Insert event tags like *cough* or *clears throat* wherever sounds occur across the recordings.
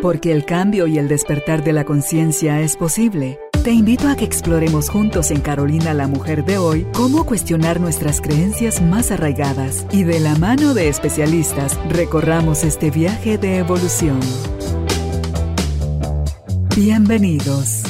Porque el cambio y el despertar de la conciencia es posible. Te invito a que exploremos juntos en Carolina la Mujer de hoy cómo cuestionar nuestras creencias más arraigadas y de la mano de especialistas recorramos este viaje de evolución. Bienvenidos.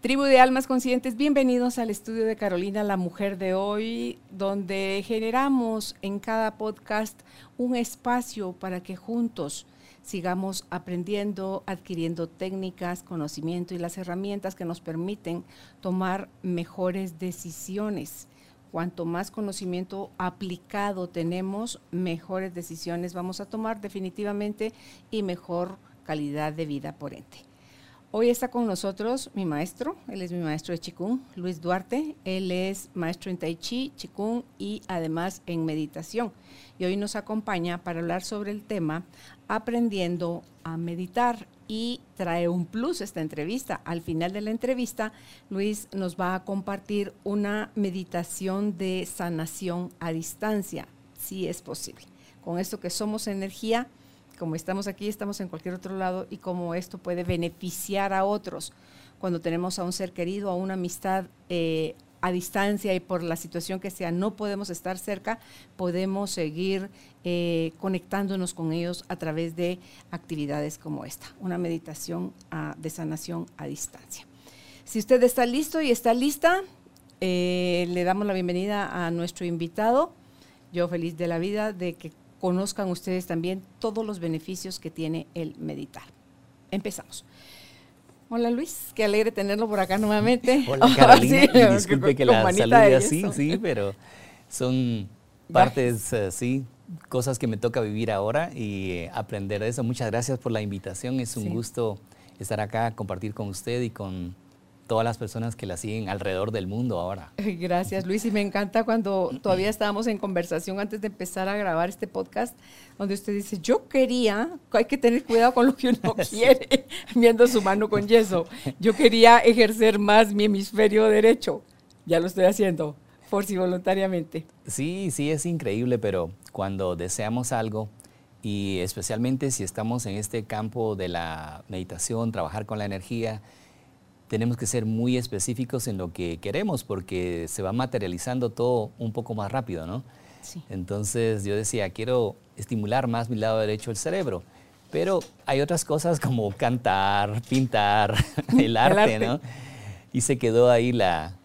Tribu de Almas Conscientes, bienvenidos al estudio de Carolina, la mujer de hoy, donde generamos en cada podcast un espacio para que juntos sigamos aprendiendo, adquiriendo técnicas, conocimiento y las herramientas que nos permiten tomar mejores decisiones. Cuanto más conocimiento aplicado tenemos, mejores decisiones vamos a tomar definitivamente y mejor calidad de vida por ente. Hoy está con nosotros mi maestro, él es mi maestro de Qigong, Luis Duarte. Él es maestro en Tai Chi, Qigong y además en meditación. Y hoy nos acompaña para hablar sobre el tema aprendiendo a meditar y trae un plus esta entrevista. Al final de la entrevista, Luis nos va a compartir una meditación de sanación a distancia, si es posible. Con esto que somos energía, como estamos aquí, estamos en cualquier otro lado y cómo esto puede beneficiar a otros. Cuando tenemos a un ser querido, a una amistad eh, a distancia y por la situación que sea, no podemos estar cerca, podemos seguir eh, conectándonos con ellos a través de actividades como esta, una meditación ah, de sanación a distancia. Si usted está listo y está lista, eh, le damos la bienvenida a nuestro invitado. Yo feliz de la vida de que conozcan ustedes también todos los beneficios que tiene el meditar. Empezamos. Hola Luis, qué alegre tenerlo por acá nuevamente. *laughs* Hola Carolina, *laughs* y disculpe que la salude así, sí, pero son partes, uh, sí, cosas que me toca vivir ahora y eh, aprender de eso. Muchas gracias por la invitación, es un sí. gusto estar acá, compartir con usted y con todas las personas que la siguen alrededor del mundo ahora. *laughs* Gracias, Luis. Y me encanta cuando todavía estábamos en conversación antes de empezar a grabar este podcast, donde usted dice, yo quería, hay que tener cuidado con lo que uno *laughs* *laughs* quiere, viendo su mano con yeso. Yo quería ejercer más mi hemisferio derecho. Ya lo estoy haciendo, por si voluntariamente. Sí, sí, es increíble, pero cuando deseamos algo, y especialmente si estamos en este campo de la meditación, trabajar con la energía, tenemos que ser muy específicos en lo que queremos porque se va materializando todo un poco más rápido, ¿no? Sí. Entonces yo decía, quiero estimular más mi lado derecho del cerebro, pero hay otras cosas como cantar, pintar, *laughs* el arte, el arte. ¿no? Y se quedó ahí la,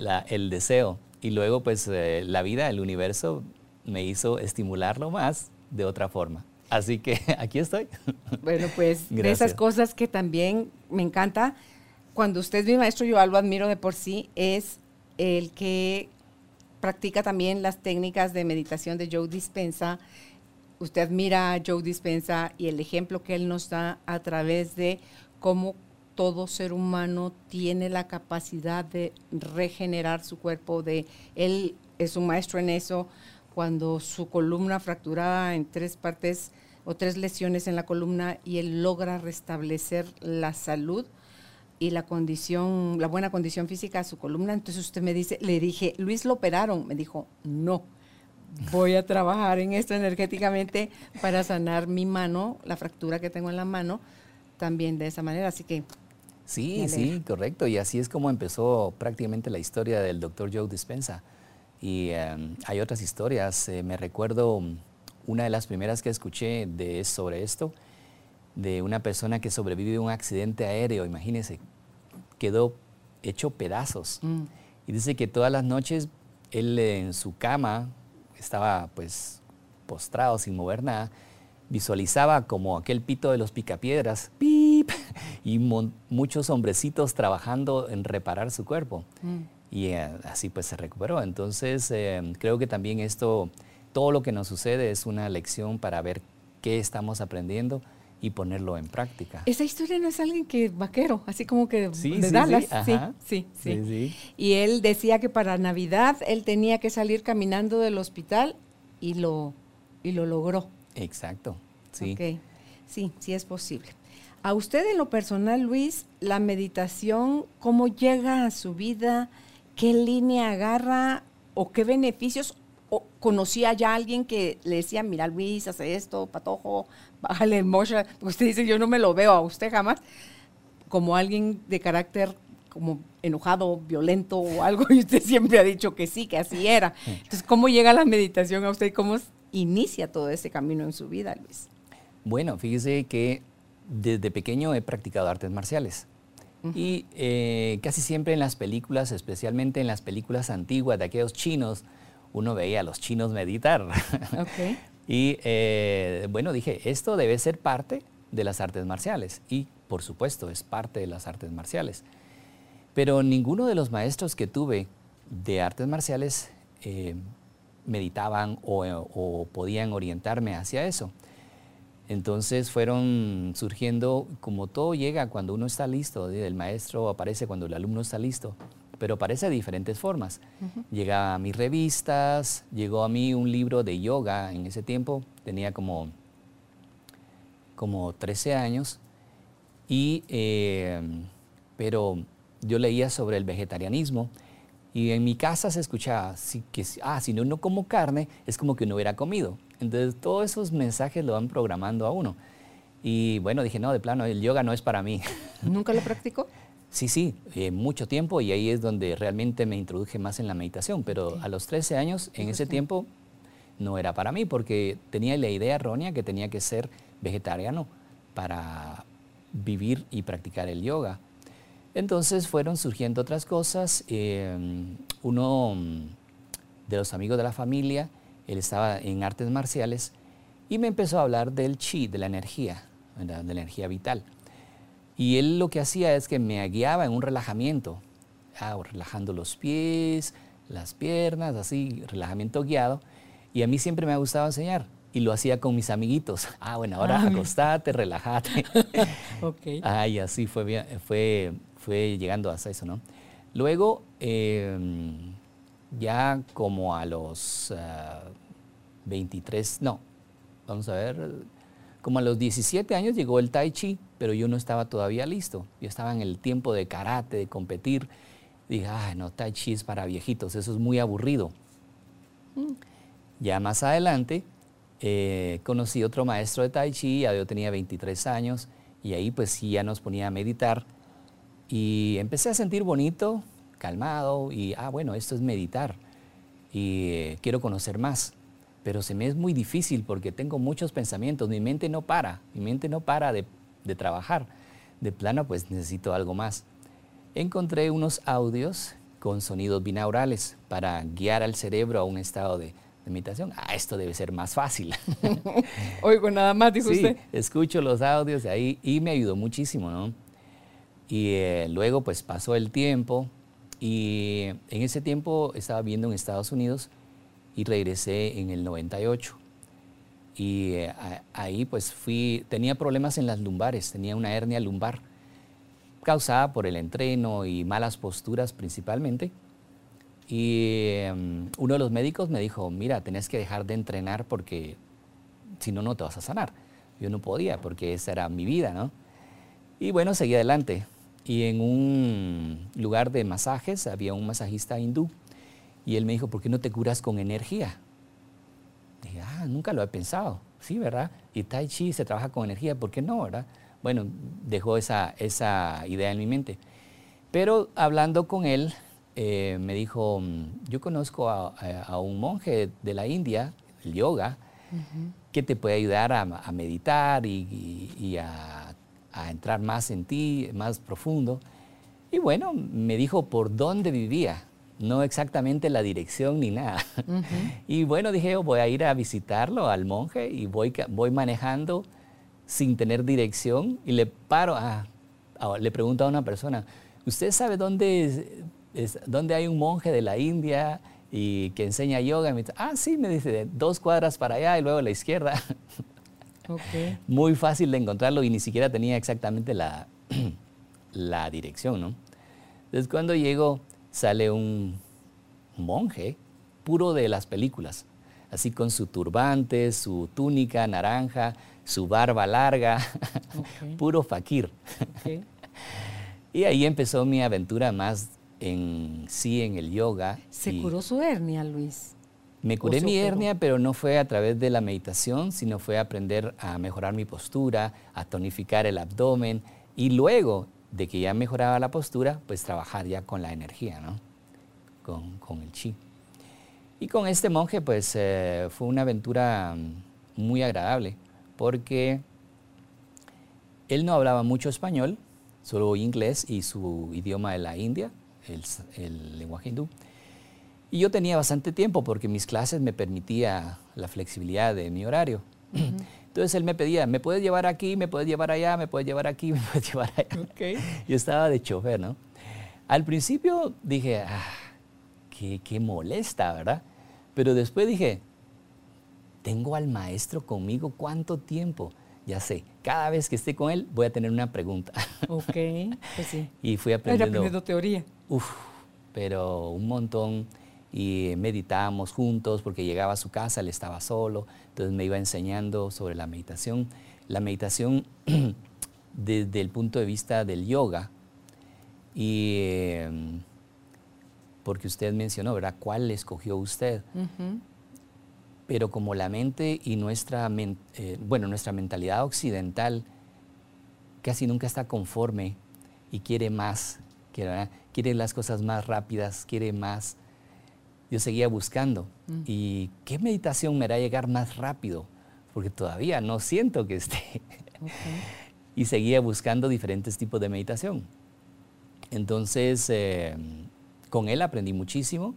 la, el deseo. Y luego pues eh, la vida, el universo me hizo estimularlo más de otra forma. Así que *laughs* aquí estoy. Bueno, pues Gracias. de esas cosas que también me encanta, cuando usted es mi maestro, yo lo admiro de por sí, es el que practica también las técnicas de meditación de Joe Dispensa. Usted admira a Joe Dispensa y el ejemplo que él nos da a través de cómo todo ser humano tiene la capacidad de regenerar su cuerpo, de él es un maestro en eso, cuando su columna fracturada en tres partes o tres lesiones en la columna y él logra restablecer la salud, y la condición, la buena condición física de su columna. Entonces usted me dice, le dije, Luis lo operaron. Me dijo, no, voy a trabajar en esto energéticamente para sanar mi mano, la fractura que tengo en la mano, también de esa manera. Así que... Sí, sí, correcto. Y así es como empezó prácticamente la historia del doctor Joe Dispensa. Y um, hay otras historias. Eh, me recuerdo una de las primeras que escuché de, sobre esto de una persona que sobrevive a un accidente aéreo, imagínense, quedó hecho pedazos. Mm. Y dice que todas las noches él en su cama estaba pues postrado sin mover nada, visualizaba como aquel pito de los picapiedras, ¡pip! y muchos hombrecitos trabajando en reparar su cuerpo. Mm. Y eh, así pues se recuperó. Entonces eh, creo que también esto todo lo que nos sucede es una lección para ver qué estamos aprendiendo y ponerlo en práctica. Esa historia no es alguien que vaquero, así como que Sí, de sí, Dallas. sí, Sí, ajá. sí, sí, Sí, sí. Y él decía que para Navidad él tenía que salir caminando del hospital y lo, y lo logró. Exacto, sí. Sí, sí es posible. A usted en lo personal, Luis, la meditación, ¿cómo llega a su vida? ¿Qué línea agarra o qué beneficios? ¿O conocía ya a alguien que le decía, mira Luis, hace esto, patojo, bájale el mocha? Usted dice, yo no me lo veo a usted jamás como alguien de carácter como enojado, violento o algo, *laughs* y usted siempre ha dicho que sí, que así era. Entonces, ¿cómo llega la meditación a usted y cómo inicia todo ese camino en su vida, Luis? Bueno, fíjese que desde pequeño he practicado artes marciales. Y eh, casi siempre en las películas, especialmente en las películas antiguas de aquellos chinos, uno veía a los chinos meditar. *laughs* Ok. y eh, bueno, dije, esto debe ser parte de las artes marciales. Y por supuesto, es parte de las artes marciales. Pero ninguno de los maestros que tuve de artes marciales eh, meditaban o, o podían orientarme hacia eso. Entonces fueron surgiendo, como todo llega cuando uno está listo, el maestro aparece cuando el alumno está listo, pero aparece de diferentes formas. Llega a mis revistas, llegó a mí un libro de yoga en ese tiempo, tenía como, como 13 años, y, eh, pero yo leía sobre el vegetarianismo y en mi casa se escuchaba si, que, ah, si no, no como carne, es como que no hubiera comido. Entonces todos esos mensajes lo van programando a uno. Y bueno, dije, no, de plano, el yoga no es para mí. *laughs* ¿Nunca lo practicó? Sí, sí, eh, mucho tiempo y ahí es donde realmente me introduje más en la meditación, pero a los 13 años, en ese tiempo, no era para mí porque tenía la idea errónea que tenía que ser vegetariano para vivir y practicar el yoga. Entonces fueron surgiendo otras cosas. eh, uno mm, de los amigos de la familia, él estaba en artes marciales y me empezó a hablar del chi, de la energía, ¿verdad? de la energía vital. Y él lo que hacía es que me guiaba en un relajamiento, ah, relajando los pies, las piernas, así, relajamiento guiado. Y a mí siempre me ha gustado enseñar. Y lo hacía con mis amiguitos. Ah, bueno, ahora Ah, acostate, relájate. *laughs* Ok. Ay, así fue, bien- fue, fue llegando hasta eso, ¿no? Luego, eh, ya como a los ah, 23, no, vamos a ver, como a los 17 años llegó el Tai Chi, pero yo no estaba todavía listo. Yo estaba en el tiempo de karate, de competir. Dije, ay, no, Tai Chi es para viejitos, eso es muy aburrido. Ya más adelante eh, conocí otro maestro de Tai Chi, ya yo tenía 23 años, y ahí pues sí ya nos ponía a meditar. Y empecé a sentir bonito, calmado, y ah, bueno, esto es meditar. Y eh, quiero conocer más. Pero se me es muy difícil porque tengo muchos pensamientos, mi mente no para, mi mente no para de, de trabajar. De plano, pues necesito algo más. Encontré unos audios con sonidos binaurales para guiar al cerebro a un estado de, de meditación. Ah, esto debe ser más fácil. *laughs* Oigo, nada más, dijo sí, usted. escucho los audios de ahí y me ayudó muchísimo, ¿no? Y eh, luego pues pasó el tiempo y en ese tiempo estaba viendo en Estados Unidos y regresé en el 98. Y eh, ahí pues fui, tenía problemas en las lumbares, tenía una hernia lumbar causada por el entreno y malas posturas principalmente. Y em, uno de los médicos me dijo, mira, tenés que dejar de entrenar porque si no, no te vas a sanar. Yo no podía porque esa era mi vida, ¿no? Y bueno, seguí adelante. Y en un lugar de masajes había un masajista hindú y él me dijo, ¿por qué no te curas con energía? Dije, ah, nunca lo he pensado. Sí, ¿verdad? Y Tai Chi se trabaja con energía, ¿por qué no, verdad? Bueno, dejó esa, esa idea en mi mente. Pero hablando con él, eh, me dijo, yo conozco a, a- a un monje de la India, el yoga, que te puede ayudar a, a meditar y, y- y a, a entrar más en ti, más profundo. Y bueno, me dijo por dónde vivía, no exactamente la dirección ni nada. *laughs* Y bueno, dije, yo voy a ir a visitarlo al monje y voy, voy manejando sin tener dirección y le paro, ah, le pregunto a una persona, ¿usted sabe dónde, es- es- dónde hay un monje de la India y que enseña yoga. Me dice, ah, sí, me dice, dos cuadras para allá y luego a la izquierda. *laughs* Muy fácil de encontrarlo y ni siquiera tenía exactamente la, *clears throat* la dirección, ¿no? Entonces cuando llego sale un monje puro de las películas, así con su turbante, su túnica naranja, su barba larga, *laughs* puro fakir. *laughs* y ahí empezó mi aventura más en sí en el yoga. ¿Se curó su hernia, Luis? Me curé mi hernia, pero no fue a través de la meditación, sino fue aprender a mejorar mi postura, a tonificar el abdomen y luego de que ya mejoraba la postura, pues trabajar ya con la energía, ¿no? Con, con el chi. Y con este monje, pues eh, fue una aventura mm, muy agradable, porque él no hablaba mucho español, solo inglés y su idioma de la India, el, el lenguaje hindú. Y yo tenía bastante tiempo porque mis clases me permitía la flexibilidad de mi horario. Entonces él me pedía, ¿me puedes llevar aquí? ¿Me puedes llevar allá? ¿Me puedes llevar aquí? *laughs* ¿Me puedes llevar allá? Okay. Yo estaba de chofer, ¿no? Al principio dije, ah, qué, qué molesta, ¿verdad? Pero después dije, tengo al maestro conmigo cuánto tiempo. Ya sé, cada vez que esté con él voy a tener una pregunta. *laughs* Ok, pues sí. y fui aprendiendo. aprendiendo teoría. Uf, pero un montón y meditábamos juntos porque llegaba a su casa, él estaba solo, entonces me iba enseñando sobre la meditación. La meditación *clears throat* desde el punto de vista del yoga y em, porque usted mencionó, ¿verdad? ¿Cuál escogió usted? Pero como la mente y nuestra, eh, bueno, nuestra mentalidad occidental casi nunca está conforme y quiere más, quiere, quiere las cosas más rápidas, quiere más yo seguía buscando. Mm. ¿Y qué meditación me hará llegar más rápido? Porque todavía no siento que esté. y seguía buscando diferentes tipos de meditación. Entonces, eh, con él aprendí muchísimo.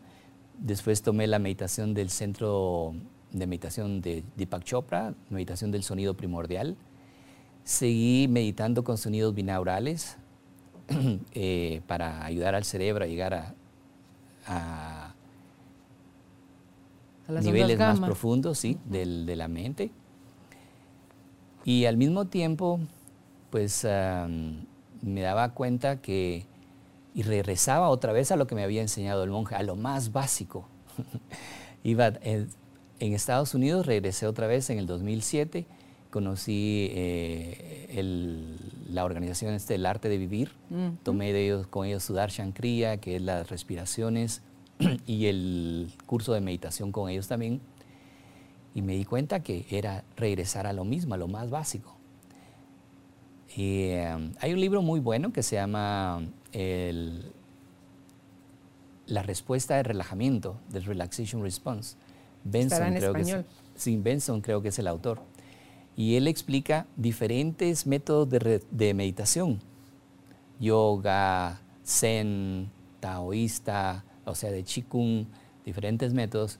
Después tomé la meditación del centro de meditación de Deepak Chopra, meditación del sonido primordial. Seguí meditando con sonidos binaurales *clears throat* eh, para ayudar al cerebro a llegar a niveles más profundos, sí, de la mente. Y al mismo tiempo, pues me daba cuenta que, y regresaba otra vez a lo que me había enseñado el monje, a lo más básico. *laughs* Iba en, Estados Unidos, regresé otra vez en el 2007, conocí eh, la organización este, El Arte de Vivir, tomé de ellos, con ellos Sudar Shankriya, que es las respiraciones *clears throat* y el curso de meditación con ellos también. Y me di cuenta que era regresar a lo mismo, a lo más básico. Y, eh, hay un libro muy bueno que se llama La respuesta de relajamiento, The Relaxation Response. Benson, creo Que sí, Benson creo que es el autor. Y él explica diferentes métodos de, de meditación. Yoga, zen, taoísta, o sea, de Qigong, diferentes métodos.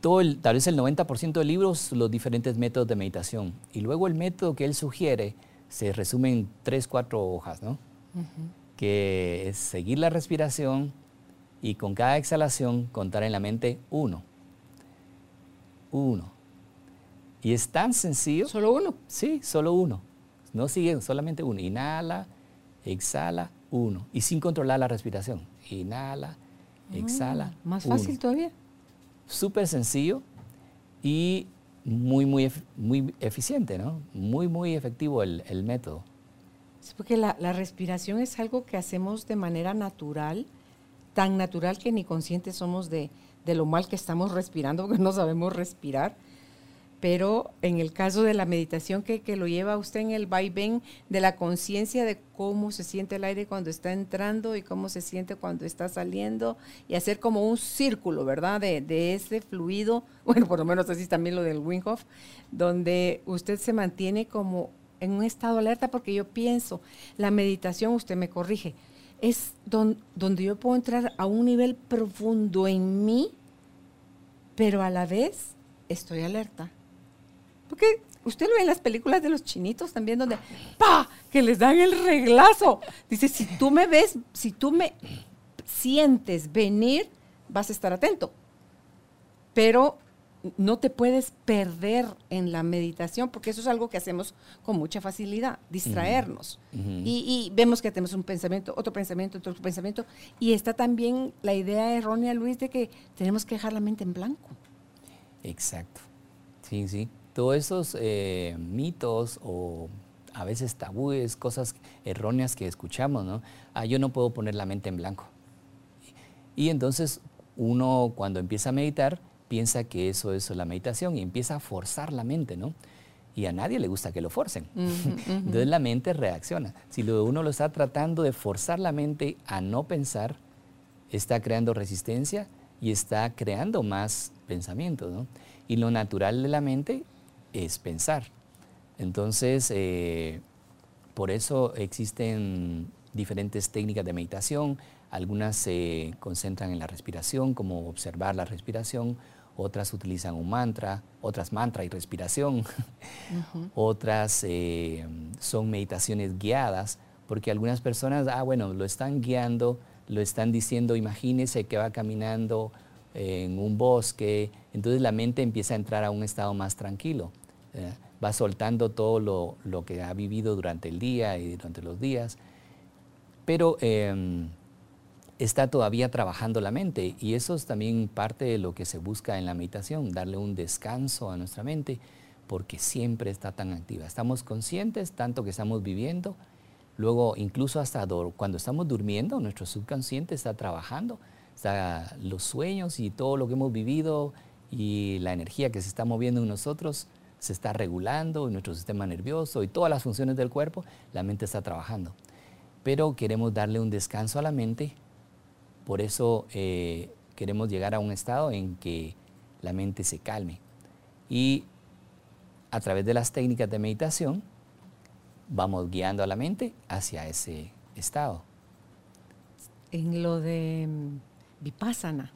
Todo tal vez el 90% de libros, los diferentes métodos de meditación. Y luego el método que él sugiere se resume en tres, cuatro hojas, ¿no? Que es seguir la respiración y con cada exhalación contar en la mente uno. Uno. Y es tan sencillo. ¿Solo uno? Sí, solo uno. No sigue solamente uno. Inhala, exhala, uno. Y sin controlar la respiración inhala, exhala. más fácil todavía. Súper sencillo y muy, muy, muy eficiente, ¿no? Muy, muy efectivo el, método. Sí, porque la, respiración es algo que hacemos de manera natural, tan natural que ni conscientes somos de, de lo mal que estamos respirando, *laughs* porque no sabemos respirar pero en el caso de la meditación que, lo lleva usted en el vaivén de la conciencia de cómo se siente el aire cuando está entrando y cómo se siente cuando está saliendo y hacer como un círculo, ¿verdad? De, ese fluido, *laughs* bueno, por lo menos así también lo del Winghoff, donde usted se mantiene como en un estado alerta porque yo pienso, la meditación, usted me corrige, es donde yo puedo entrar a un nivel profundo en mí, pero a la vez estoy alerta porque usted lo ve en las películas de los chinitos también, donde ¡pa! que les dan el reglazo. Dice, si tú me ves, si tú me sientes venir, vas a estar atento. Pero no te puedes perder en la meditación, porque eso es algo que hacemos con mucha facilidad, distraernos. y, vemos que tenemos un pensamiento, otro pensamiento, otro pensamiento. Y está también la idea errónea, Luis, de que tenemos que dejar la mente en blanco. Exacto. Sí, sí. Todos esos eh, mitos o a veces tabúes, cosas erróneas que escuchamos, ¿no? Ah, yo no puedo poner la mente en blanco. Y entonces uno cuando empieza a meditar, piensa que eso es la meditación y empieza a forzar la mente, ¿no? Y a nadie le gusta que lo forcen. *laughs* Entonces la mente reacciona. Si uno lo está tratando de forzar la mente a no pensar, está creando resistencia y está creando más pensamientos, ¿no? Y lo natural de la mente es pensar. Entonces, eh, por eso existen diferentes técnicas de meditación. Algunas se concentran en la respiración, como observar la respiración, otras utilizan un mantra, otras mantra y respiración, *laughs* otras eh, son meditaciones guiadas, porque algunas personas, ah, bueno, lo están guiando, lo están diciendo, imagínese que va caminando en un bosque, entonces la mente empieza a entrar a un estado más tranquilo, eh, va soltando todo lo, lo, que ha vivido durante el día y durante los días, pero... Em, está todavía trabajando la mente y eso es también parte de lo que se busca en la meditación, darle un descanso a nuestra mente porque siempre está tan activa. Estamos conscientes tanto que estamos viviendo, luego incluso hasta cuando estamos durmiendo, nuestro subconsciente está trabajando, está los sueños y todo lo que hemos vivido y la energía que se está moviendo en nosotros se está regulando, en nuestro sistema nervioso y todas las funciones del cuerpo, la mente está trabajando. Pero queremos darle un descanso a la mente por eso eh, queremos llegar a un estado en que la mente se calme. Y a través de las técnicas de meditación vamos guiando a la mente hacia ese estado. En lo de mm, Vipassana,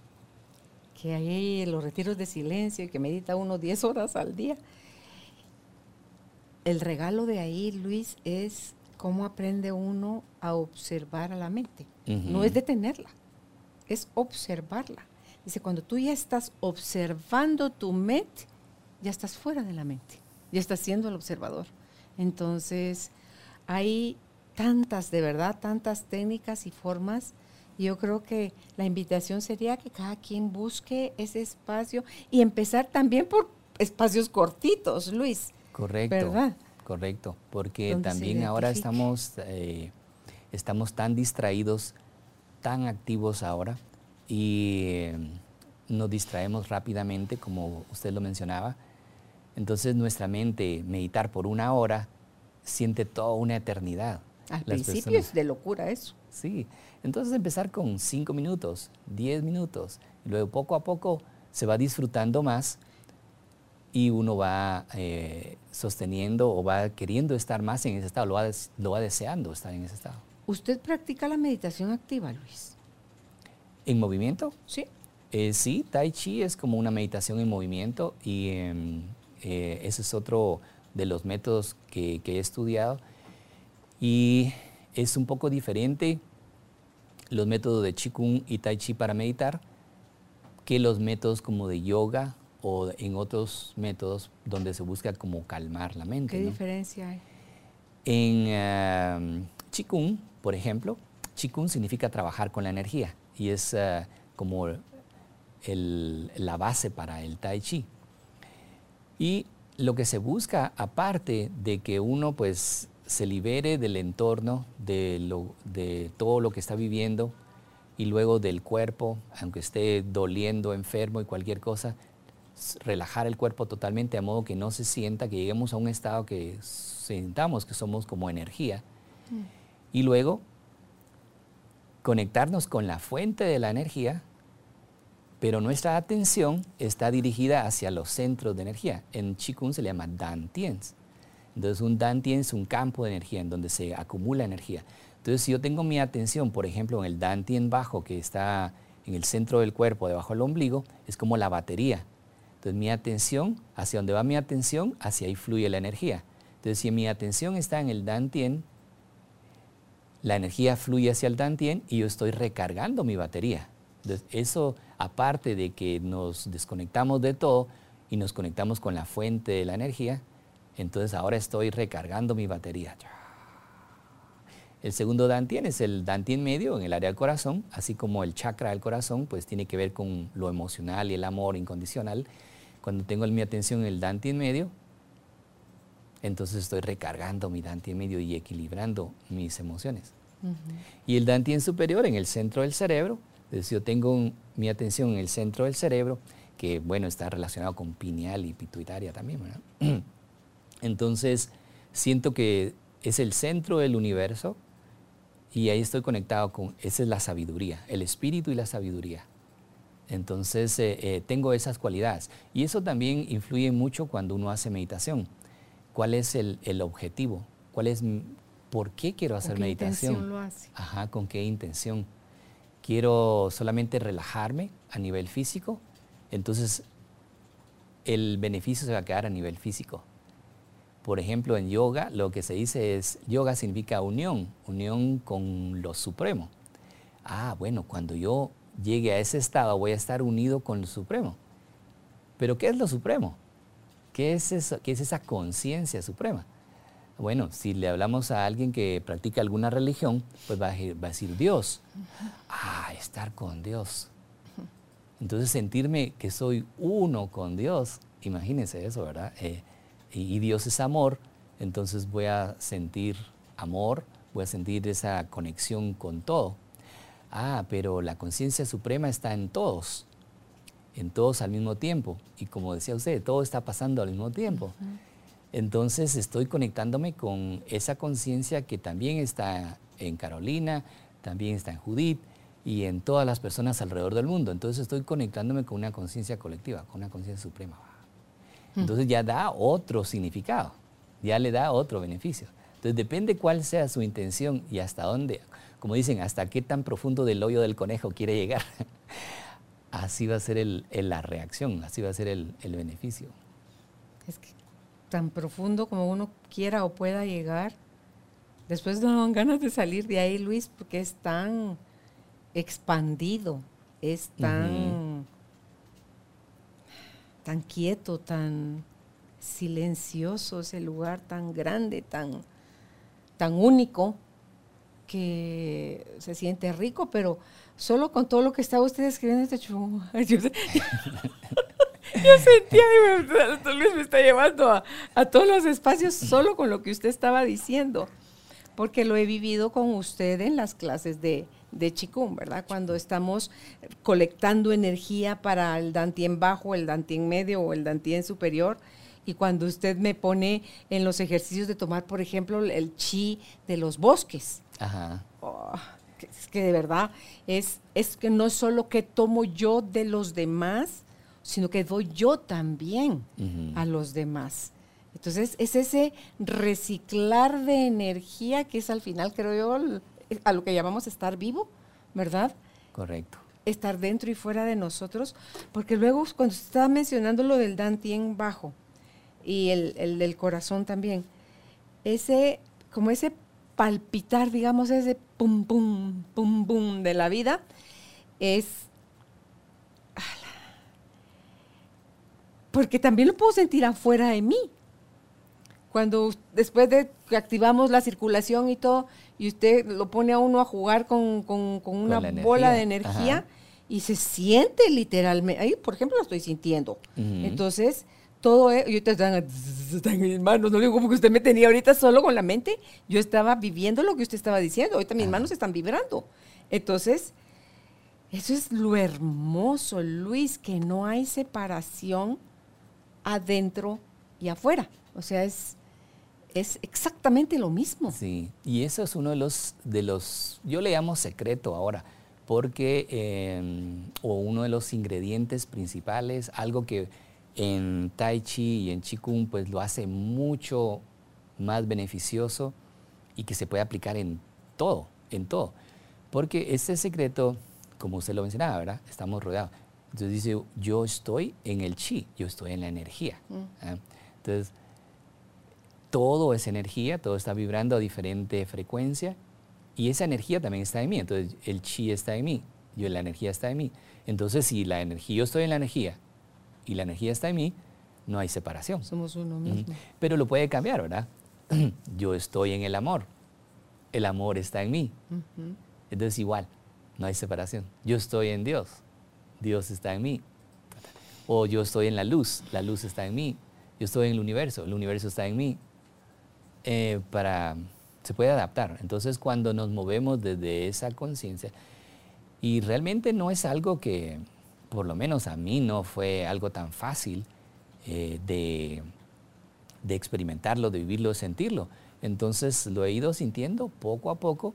que hay los retiros de silencio y que medita uno 10 horas al día, el regalo de ahí, Luis, es cómo aprende uno a observar a la mente. No es detenerla, es observarla. Dice, cuando tú ya estás observando tu mente, ya estás fuera de la mente, ya estás siendo el observador. Entonces, hay tantas, de verdad, tantas técnicas y formas. Yo creo que la invitación sería que cada quien busque ese espacio y empezar también por espacios cortitos, Luis. Correcto. ¿Verdad? Correcto, porque también ahora estamos, eh, estamos tan distraídos tan activos ahora y eh, nos distraemos rápidamente, como usted lo mencionaba. Entonces nuestra mente, meditar por una hora, siente toda una eternidad. Al principio es de locura eso. Sí, entonces empezar con cinco minutos, diez minutos, y luego poco a poco se va disfrutando más y uno va eh, sosteniendo o va queriendo estar más en ese estado, lo va, lo va deseando estar en ese estado. ¿Usted practica la meditación activa, Luis? ¿En movimiento? Sí. Eh, sí, Tai Chi es como una meditación en movimiento y em, eh, ese es otro de los métodos que, he estudiado. Y es un poco diferente los métodos de Qigong y Tai Chi para meditar que los métodos como de yoga o en otros métodos donde se busca como calmar la mente. ¿Qué diferencia hay? En em, Qigong por ejemplo, Qigong significa trabajar con la energía y es eh, como la base para el Tai Chi. Y lo que se busca, aparte de que uno pues se libere del entorno, de, todo lo que está viviendo y luego del cuerpo, aunque esté doliendo, enfermo y cualquier cosa, relajar el cuerpo totalmente a modo que no se sienta, que lleguemos a un estado que sintamos que somos como energía. Mm y luego conectarnos con la fuente de la energía, pero nuestra atención está dirigida hacia los centros de energía. En Qigong se le llama Dantians. Entonces un Dantien es un campo de energía en donde se acumula energía. Entonces si yo tengo mi atención, por ejemplo, en el Dantien bajo que está en el centro del cuerpo, debajo del ombligo, es como la batería. Entonces mi atención, hacia donde va mi atención, hacia ahí fluye la energía. Entonces si mi atención está en el Dantien, la energía fluye hacia el Dantien y yo estoy recargando mi batería. Entonces, eso aparte de que nos desconectamos de todo y nos conectamos con la fuente de la energía, entonces ahora estoy recargando mi batería. El segundo Dantien es el Dantien medio en el área del corazón, así como el chakra del corazón, pues tiene que ver con lo emocional y el amor incondicional. Cuando tengo mi atención en el Dantien medio, entonces estoy recargando mi Dantien medio y equilibrando mis emociones. Y el Dantien superior en el centro del cerebro, es yo tengo mi atención en el centro del cerebro, que bueno, está relacionado con pineal y pituitaria también, *clears throat* Entonces, siento que es el centro del universo, y ahí estoy conectado con, esa es la sabiduría, el espíritu y la sabiduría. Entonces eh, eh, tengo esas cualidades. Y eso también influye mucho cuando uno hace meditación. ¿Cuál es el, objetivo? ¿Cuál es, ¿Por qué quiero hacer ¿Con qué meditación? Intención lo hace? Ajá, ¿con qué intención? ¿Quiero solamente relajarme a nivel físico? Entonces el beneficio se va a quedar a nivel físico. Por ejemplo, en yoga lo que se dice es, yoga significa unión, unión con lo supremo. Ah, bueno, cuando yo llegue a ese estado voy a estar unido con lo supremo. Pero ¿qué es lo supremo? ¿Qué es, esa conciencia suprema? Bueno, si le hablamos a alguien que practica alguna religión, pues va a, decir, Dios. Ah, estar con Dios. Entonces sentirme que soy uno con Dios, imagínense eso, ¿verdad? Eh, y, Dios es amor, entonces voy a sentir amor, voy a sentir esa conexión con todo. Ah, pero la conciencia suprema está en todos, en todos al mismo tiempo. Y como decía usted, todo está pasando al mismo tiempo. Entonces estoy conectándome con esa conciencia que también está en Carolina, también está en Judith y en todas las personas alrededor del mundo. Entonces estoy conectándome con una conciencia colectiva, con una conciencia suprema. Entonces ya da otro significado, ya le da otro beneficio. Entonces depende cuál sea su intención y hasta dónde, como dicen, hasta qué tan profundo del hoyo del conejo quiere llegar. *laughs* así va a ser la reacción, así va a ser el, beneficio. Es que tan profundo como uno quiera o pueda llegar, después no dan ganas de salir de ahí, Luis, porque es tan expandido, es tan tan quieto, tan silencioso ese lugar, tan grande, tan, tan único, que se siente rico, pero solo con todo lo que estaba usted escribiendo este chungo. *laughs* Yo, sentía, *laughs* Luis me está llevando a, a todos los espacios solo con lo que usted estaba diciendo, porque lo he vivido con usted en las clases de, de Chikung, ¿verdad? Cuando estamos colectando energía para el dantien bajo, el dantien medio o el dantien superior. Y cuando usted me pone en los ejercicios de tomar, por ejemplo, el chi de los bosques. Ajá. Oh, es que de verdad es, es que no es solo que tomo yo de los demás, sino que doy yo también a los demás. Entonces, es ese reciclar de energía que es al final, creo yo, a lo que llamamos estar vivo, ¿verdad? Correcto. Estar dentro y fuera de nosotros, porque luego cuando usted estaba mencionando lo del Dantien bajo y el, del corazón también, ese, como ese palpitar, digamos, ese pum, pum, pum, pum de la vida, es... Porque también lo puedo sentir afuera de mí. Cuando después de que activamos la circulación y todo, y usted lo pone a uno a jugar con, una bola de energía y se siente literalmente. Ahí, por ejemplo, lo estoy sintiendo. Entonces, todo, e, yo te *laughs* están, en mis manos, no digo como que usted me tenía ahorita solo con la mente, yo estaba viviendo lo que usted estaba diciendo, ahorita mis manos están vibrando. Entonces, eso es lo hermoso, Luis, que no hay separación adentro y afuera. O sea, es, es exactamente lo mismo. Sí, y eso es uno de los, de los yo le llamo secreto ahora, porque, em, o uno de los ingredientes principales, algo que en Tai Chi y en Qigong pues lo hace mucho más beneficioso y que se puede aplicar en todo, en todo. Porque ese secreto, como usted lo mencionaba, ¿verdad? Estamos rodeados. Entonces dice, yo estoy en el chi, yo estoy en la energía. Mm. ¿ah? Entonces, todo es energía, todo está vibrando a diferente frecuencia y esa energía también está en mí, entonces el chi está en mí. yo, la energía está en mí. Entonces, si la energía, yo estoy en la energía y la energía está en mí, no hay separación. Somos uno mismo. Pero lo puede cambiar, ¿verdad? *clears throat* yo estoy en el amor, el amor está en mí. Entonces, igual, no hay separación. Yo estoy en Dios, Dios está en mí. O yo estoy en la luz, la luz está en mí. Yo estoy en el universo, el universo está en mí. Eh, para, se puede adaptar. Entonces, cuando nos movemos desde esa conciencia, y realmente no es algo que, por lo menos a mí, no fue algo tan fácil eh, de, experimentarlo, de vivirlo, de sentirlo. Entonces lo he ido sintiendo poco a poco,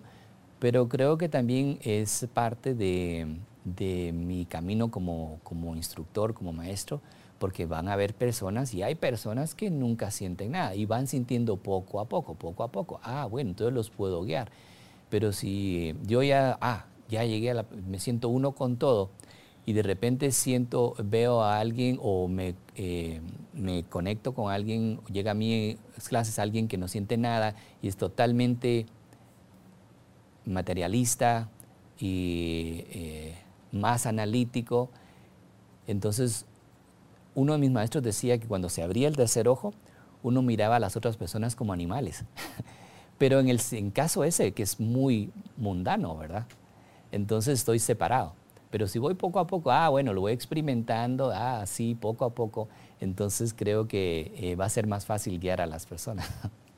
pero creo que también es parte de, de mi camino como, como, instructor, como maestro, porque van a haber personas y hay personas que nunca sienten nada y van sintiendo poco a poco, poco a poco. Ah, bueno, entonces los puedo guiar. Pero si yo ya, ah, ya llegué a la, me siento uno con todo y de repente siento, veo a alguien o me, eh, me conecto con alguien, llega a mí clases alguien que no siente nada y es totalmente materialista y eh, más analítico. Entonces, uno de mis maestros decía que cuando se abría el tercer ojo, uno miraba a las otras personas como animales. *laughs* Pero en el en caso ese, que es muy mundano, ¿verdad? entonces estoy separado. Pero si voy poco a poco, ah, bueno, lo voy experimentando, ah, sí, poco a poco, entonces creo que eh, va a ser más fácil guiar a las personas.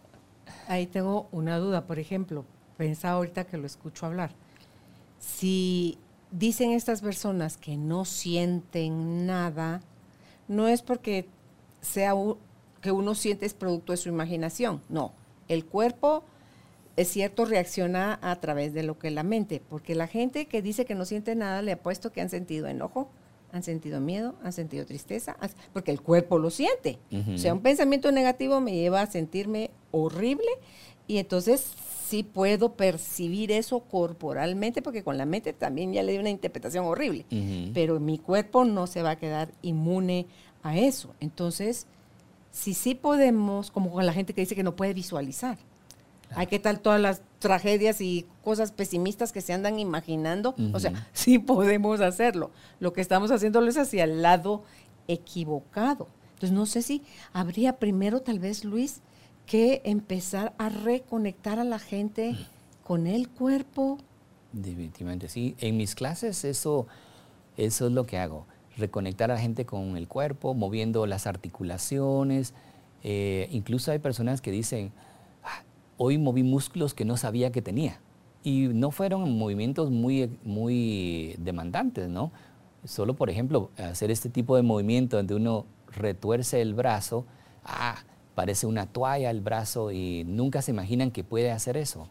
*laughs* Ahí tengo una duda, por ejemplo, pensaba ahorita que lo escucho hablar. Si dicen estas personas que no sienten nada, no es porque sea que uno siente es producto de su imaginación, no. El cuerpo es cierto, reacciona a través de lo que la mente, porque la gente que dice que no siente nada, le apuesto que han sentido enojo, han sentido miedo, han sentido tristeza, porque el cuerpo lo siente. O sea, un pensamiento negativo me lleva a sentirme horrible y entonces sí puedo percibir eso corporalmente, porque con la mente también ya le di una interpretación horrible, pero mi cuerpo no se va a quedar inmune a eso. Entonces, si sí podemos, como con la gente que dice que no puede visualizar, hay ¿qué tal todas las tragedias y cosas pesimistas que se andan imaginando? O sea, *laughs* sí podemos hacerlo. Lo que estamos haciéndolo es hacia el lado equivocado. Entonces, no sé si habría primero, tal vez, Luis, que empezar a reconectar a la gente con el cuerpo. Definitivamente, sí. En mis clases eso, eso es lo que hago. Reconectar a la gente con el cuerpo, moviendo las articulaciones. Eh, incluso hay personas que dicen, hoy moví músculos que no sabía que tenía. Y no fueron movimientos muy, muy demandantes, ¿no? Solo, por ejemplo, hacer este tipo de movimiento donde uno retuerce el brazo, ah, parece una toalla el brazo y nunca se imaginan que puede hacer eso.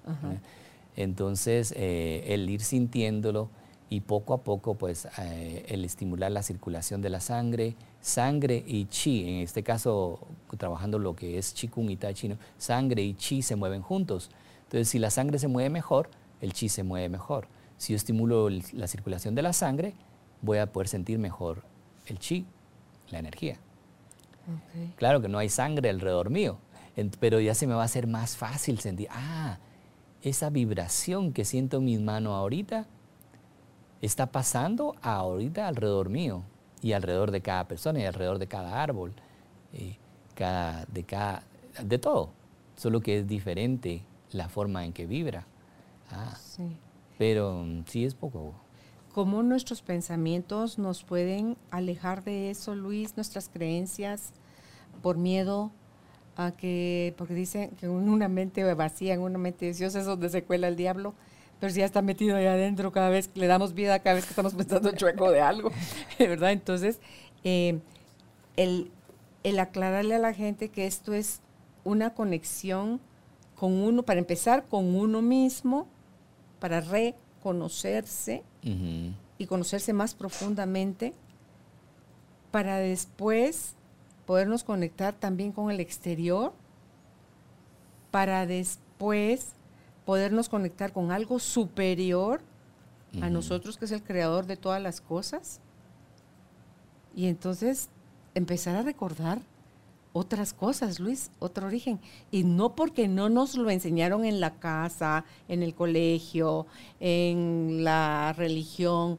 Entonces, eh, el ir sintiéndolo y poco a poco, pues, eh, el estimular la circulación de la sangre, sangre y chi, en este caso trabajando lo que es Qigong y Tai Chi, sangre y chi se mueven juntos. Entonces, si la sangre se mueve mejor, el chi se mueve mejor. Si yo estimulo la circulación de la sangre, voy a poder sentir mejor el chi, la energía. Claro que no hay sangre alrededor mío, pero ya se me va a hacer más fácil sentir, ah, esa vibración que siento en mis manos ahorita está pasando ahorita alrededor mío y alrededor de cada persona y alrededor de cada árbol, cada, de, cada, de todo, solo que es diferente la forma en que vibra. Ah, sí. Pero mm, sí es poco. ¿Cómo nuestros pensamientos nos pueden alejar de eso, Luis, nuestras creencias, por miedo a que, porque dicen que en una mente vacía, en una mente deseosa es donde se cuela el diablo, pero si ya está metido ahí adentro cada vez, le damos vida cada vez que estamos pensando chueco de algo, *laughs* ¿verdad? Entonces, eh, el, el aclararle a la gente que esto es una conexión con uno, para empezar con uno mismo, para reconocerse y conocerse más profundamente, para después podernos conectar también con el exterior, para después podernos conectar con algo superior a nosotros, que es el creador de todas las cosas. Y entonces empezar a recordar otras cosas, Luis, otro origen. Y no porque no nos lo enseñaron en la casa, en el colegio, en la religión,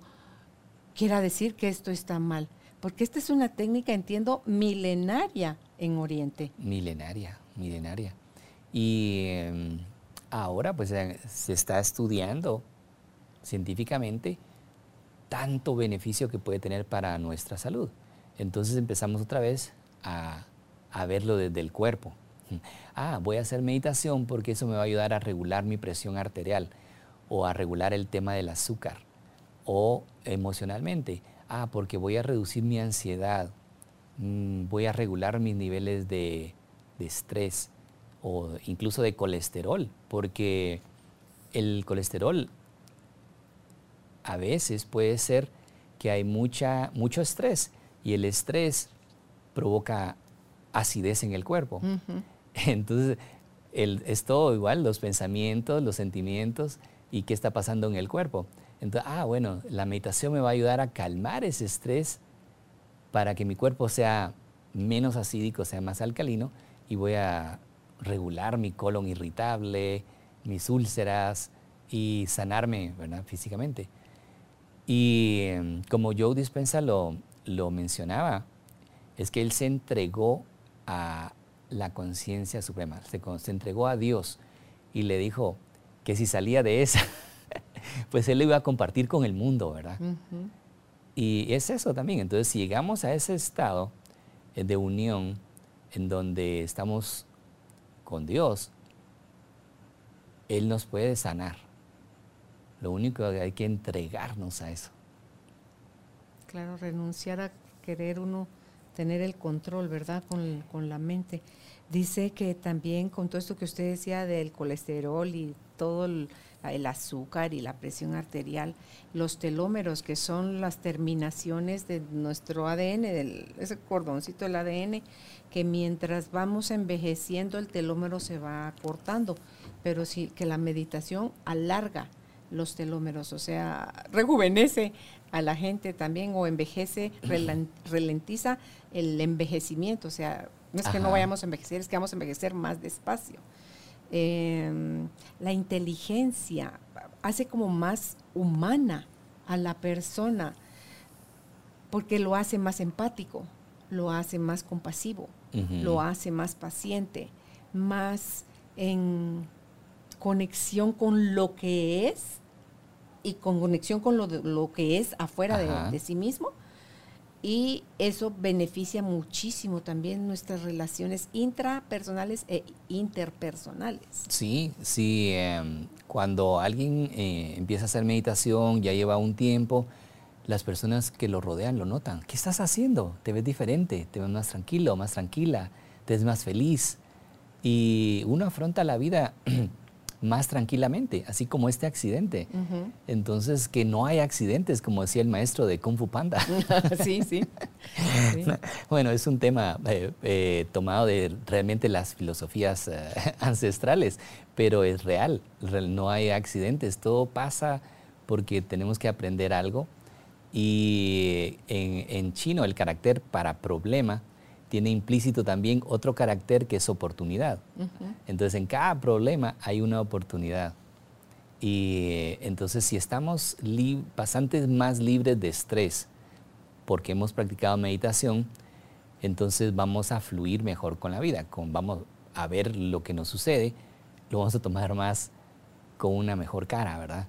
quiera decir que esto está mal. Porque esta es una técnica, entiendo, milenaria en Oriente. Milenaria, milenaria. Y em, ahora pues se está estudiando científicamente tanto beneficio que puede tener para nuestra salud. Entonces empezamos otra vez a, verlo desde el cuerpo. *laughs* Ah, voy a hacer meditación porque eso me va a ayudar a regular mi presión arterial o a regular el tema del azúcar o emocionalmente. Ah, porque voy a reducir mi ansiedad, mm, voy a regular mis niveles de, de estrés o incluso de colesterol, porque el colesterol a veces puede ser que hay mucha, mucho estrés y el estrés provoca acidez en el cuerpo. *laughs* Entonces, es todo igual, los pensamientos, los sentimientos y qué está pasando en el cuerpo. Entonces, ah, bueno, la meditación me va a ayudar a calmar ese estrés para que mi cuerpo sea menos acídico, sea más alcalino y voy a regular mi colon irritable, mis úlceras y sanarme físicamente. Y em, como Joe Dispensa lo, lo mencionaba, es que él se entregó a la conciencia suprema, se, se, entregó a Dios y le dijo que si salía de esa, *laughs* pues él lo iba a compartir con el mundo, ¿verdad? Y es eso también. Entonces, si llegamos a ese estado eh, de unión en donde estamos con Dios, Él nos puede sanar. Lo único que hay que entregarnos a eso. Claro, renunciar a querer uno tener el control, ¿verdad? Con, con, la mente. Dice que también con todo esto que usted decía del colesterol y todo el, azúcar y la presión arterial, los telómeros, que son las terminaciones de nuestro ADN, del, ese cordoncito del ADN, que mientras vamos envejeciendo el telómero se va cortando, pero sí que la meditación alarga los telómeros, o sea, rejuvenece a la gente también o envejece, *clears throat* ralentiza el envejecimiento, o sea, no es que no vayamos a envejecer, es que vamos a envejecer más despacio. Em, la inteligencia hace como más humana a la persona porque lo hace más empático, lo hace más compasivo, lo hace más paciente, más en conexión con lo que es y con conexión con lo, lo que es afuera de, sí mismo. Y eso beneficia muchísimo también nuestras relaciones intrapersonales e interpersonales. Sí, sí. Em, cuando alguien eh, empieza a hacer meditación, ya lleva un tiempo, las personas que lo rodean lo notan. ¿Qué estás haciendo? Te ves diferente, te ves más tranquilo, más tranquila, te ves más feliz. Y uno afronta la vida *clears throat* más tranquilamente, así como este accidente. Entonces, que no hay accidentes, como decía el maestro de Kung Fu Panda. *laughs* sí, sí. Bueno, es un tema eh, eh, tomado de realmente las filosofías eh, *laughs* ancestrales, pero es real, no hay accidentes, todo pasa porque tenemos que aprender algo. Y en chino el carácter para problema tiene implícito también otro carácter que es oportunidad. Entonces, en cada problema hay una oportunidad. Y entonces, si estamos pasantes más libres de estrés porque hemos practicado meditación, entonces vamos a fluir mejor con la vida, con, vamos a ver lo que nos sucede, lo vamos a tomar más con una mejor cara, ¿verdad?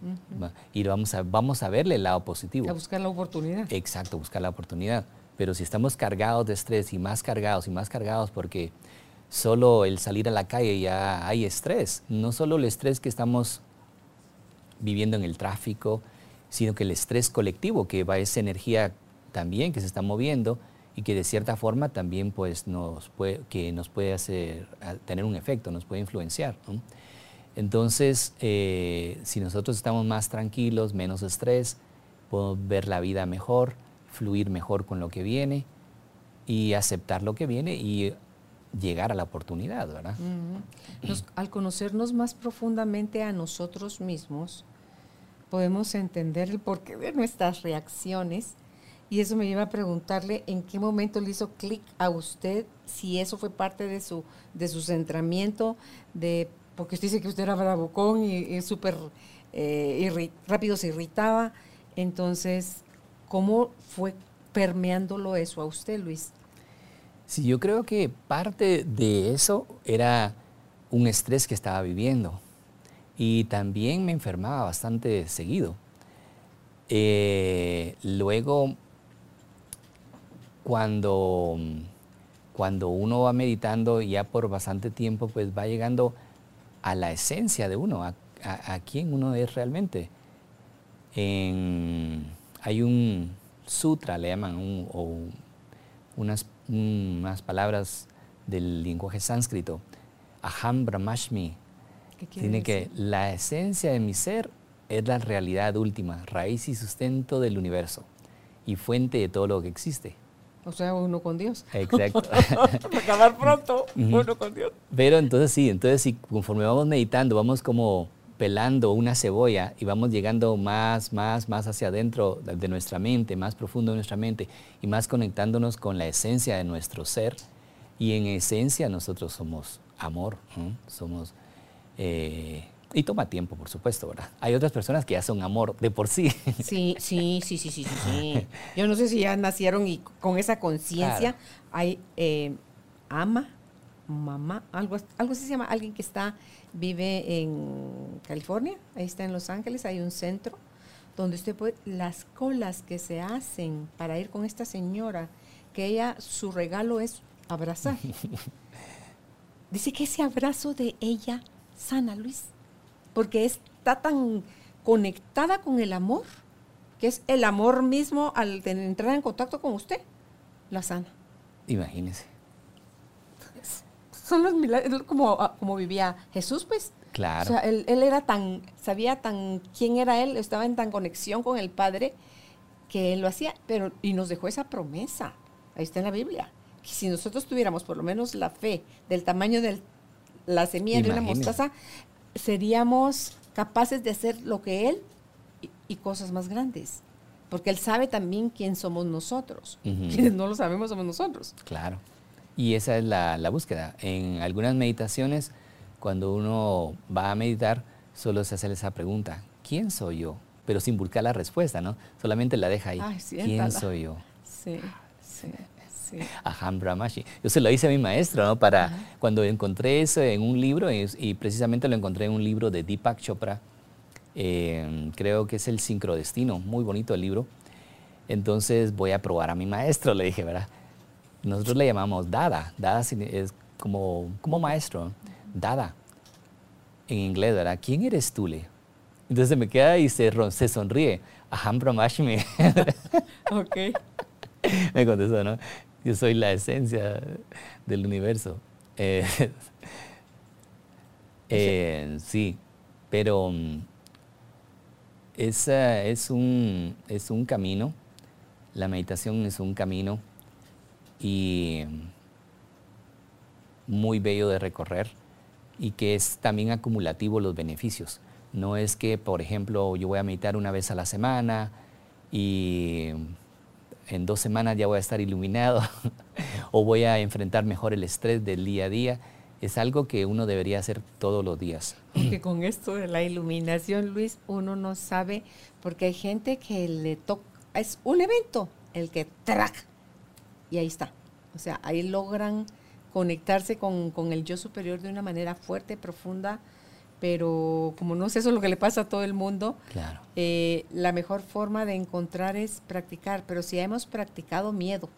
Y vamos a, vamos a verle el lado positivo. A buscar la oportunidad. Exacto, buscar la oportunidad. Pero si estamos cargados de estrés y más cargados y más cargados porque solo el salir a la calle ya hay estrés, no solo el estrés que estamos viviendo en el tráfico, sino que el estrés colectivo, que va esa energía también que se está moviendo y que de cierta forma también pues, nos, puede, que nos puede hacer, tener un efecto, nos puede influenciar. Entonces, eh, si nosotros estamos más tranquilos, menos estrés, podemos ver la vida mejor, fluir mejor con lo que viene y aceptar lo que viene y llegar a la oportunidad, ¿verdad? al conocernos más profundamente a nosotros mismos, podemos entender el porqué de nuestras reacciones Y eso me lleva a preguntarle en qué momento le hizo clic a usted, si eso fue parte de su, de su centramiento, de, porque usted dice que usted era bravucón y, súper eh, rápido se irritaba. Entonces, ¿cómo fue permeándolo eso a usted, Luis? Sí, yo creo que parte de eso era un estrés que estaba viviendo y también me enfermaba bastante seguido. Eh, luego cuando, cuando uno va meditando ya por bastante tiempo, pues va llegando a la esencia de uno, a, quién uno es realmente. Hay un sutra, le llaman, o unas, unas palabras del lenguaje sánscrito, Aham Brahmashmi. Tiene que la esencia de mi ser es la realidad última, raíz y sustento del universo y fuente de todo lo que existe. O sea, uno con Dios. Exacto. *laughs* Para acabar pronto, uno con Dios. Pero entonces sí, entonces sí, conforme vamos meditando, vamos como pelando una cebolla y vamos llegando más, más, más hacia adentro de nuestra mente, más profundo de nuestra mente y más conectándonos con la esencia de nuestro ser. Y en esencia nosotros somos amor, somos eh, y toma tiempo, por supuesto, ¿verdad? Hay otras personas que ya son amor de por sí. *laughs* Sí, sí, sí, sí, sí, sí. *laughs* Yo no sé si ya nacieron y con esa conciencia hay eh, ama, mamá, algo, algo así se llama, alguien que está, vive en California, ahí está en Los Ángeles, hay un centro donde usted puede, las colas que se hacen para ir con esta señora, que ella, su regalo es abrazar. *laughs* Dice que ese abrazo de ella sana, Luis porque está tan conectada con el amor, que es el amor mismo al entrar en contacto con usted, la sana. Imagínese. Son los milagros, como, ah, como vivía Jesús, pues. Claro. O sea, él, era tan, sabía tan quién era él, estaba en tan conexión con el Padre que él lo hacía, pero y nos dejó esa promesa. Ahí está en la Biblia. Que si nosotros tuviéramos por lo menos la fe del tamaño de la semilla de una mostaza, seríamos capaces de hacer lo que Él y, cosas más grandes. Porque Él sabe también quién somos nosotros. Quienes no lo sabemos somos nosotros. Claro. Y esa es la, búsqueda. En algunas meditaciones, cuando uno va a meditar, solo se hace esa pregunta, ¿quién soy yo? Pero sin buscar la respuesta, ¿no? Solamente la deja ahí. ¿Quién soy yo? Sí, sí. Aham Brahmashi. Yo se lo hice a mi maestro, ¿no? Para cuando encontré eso en un libro, y, precisamente lo encontré en un libro de Deepak Chopra, eh, creo que es el Sincrodestino, muy bonito el libro. Entonces voy a probar a mi maestro, le dije, ¿verdad? Nosotros le llamamos Dada, Dada es como, como maestro, Dada, en inglés, ¿verdad? ¿Quién eres tú, le? Entonces me queda y se, se sonríe. Aham Brahmashmi. *laughs* ok. *laughs* me contestó, ¿no? Yo soy la esencia del universo. Eh, *laughs* eh, sí, pero mm, es, es, un, es un camino, la meditación es un camino y muy bello de recorrer y que es también acumulativo los beneficios. No es que, por ejemplo, yo voy a meditar una vez a la semana y en dos semanas ya voy a estar iluminado *laughs* o voy a enfrentar mejor el estrés del día a día. Es algo que uno debería hacer todos los días. Porque con esto de la iluminación, Luis, uno no sabe, porque hay gente que le toca, es un evento el que track y ahí está. O sea, ahí logran conectarse con, con el yo superior de una manera fuerte, profunda, pero como no sé eso es lo que le pasa a todo el mundo, eh, la mejor forma de encontrar es practicar, pero si ya hemos practicado miedo,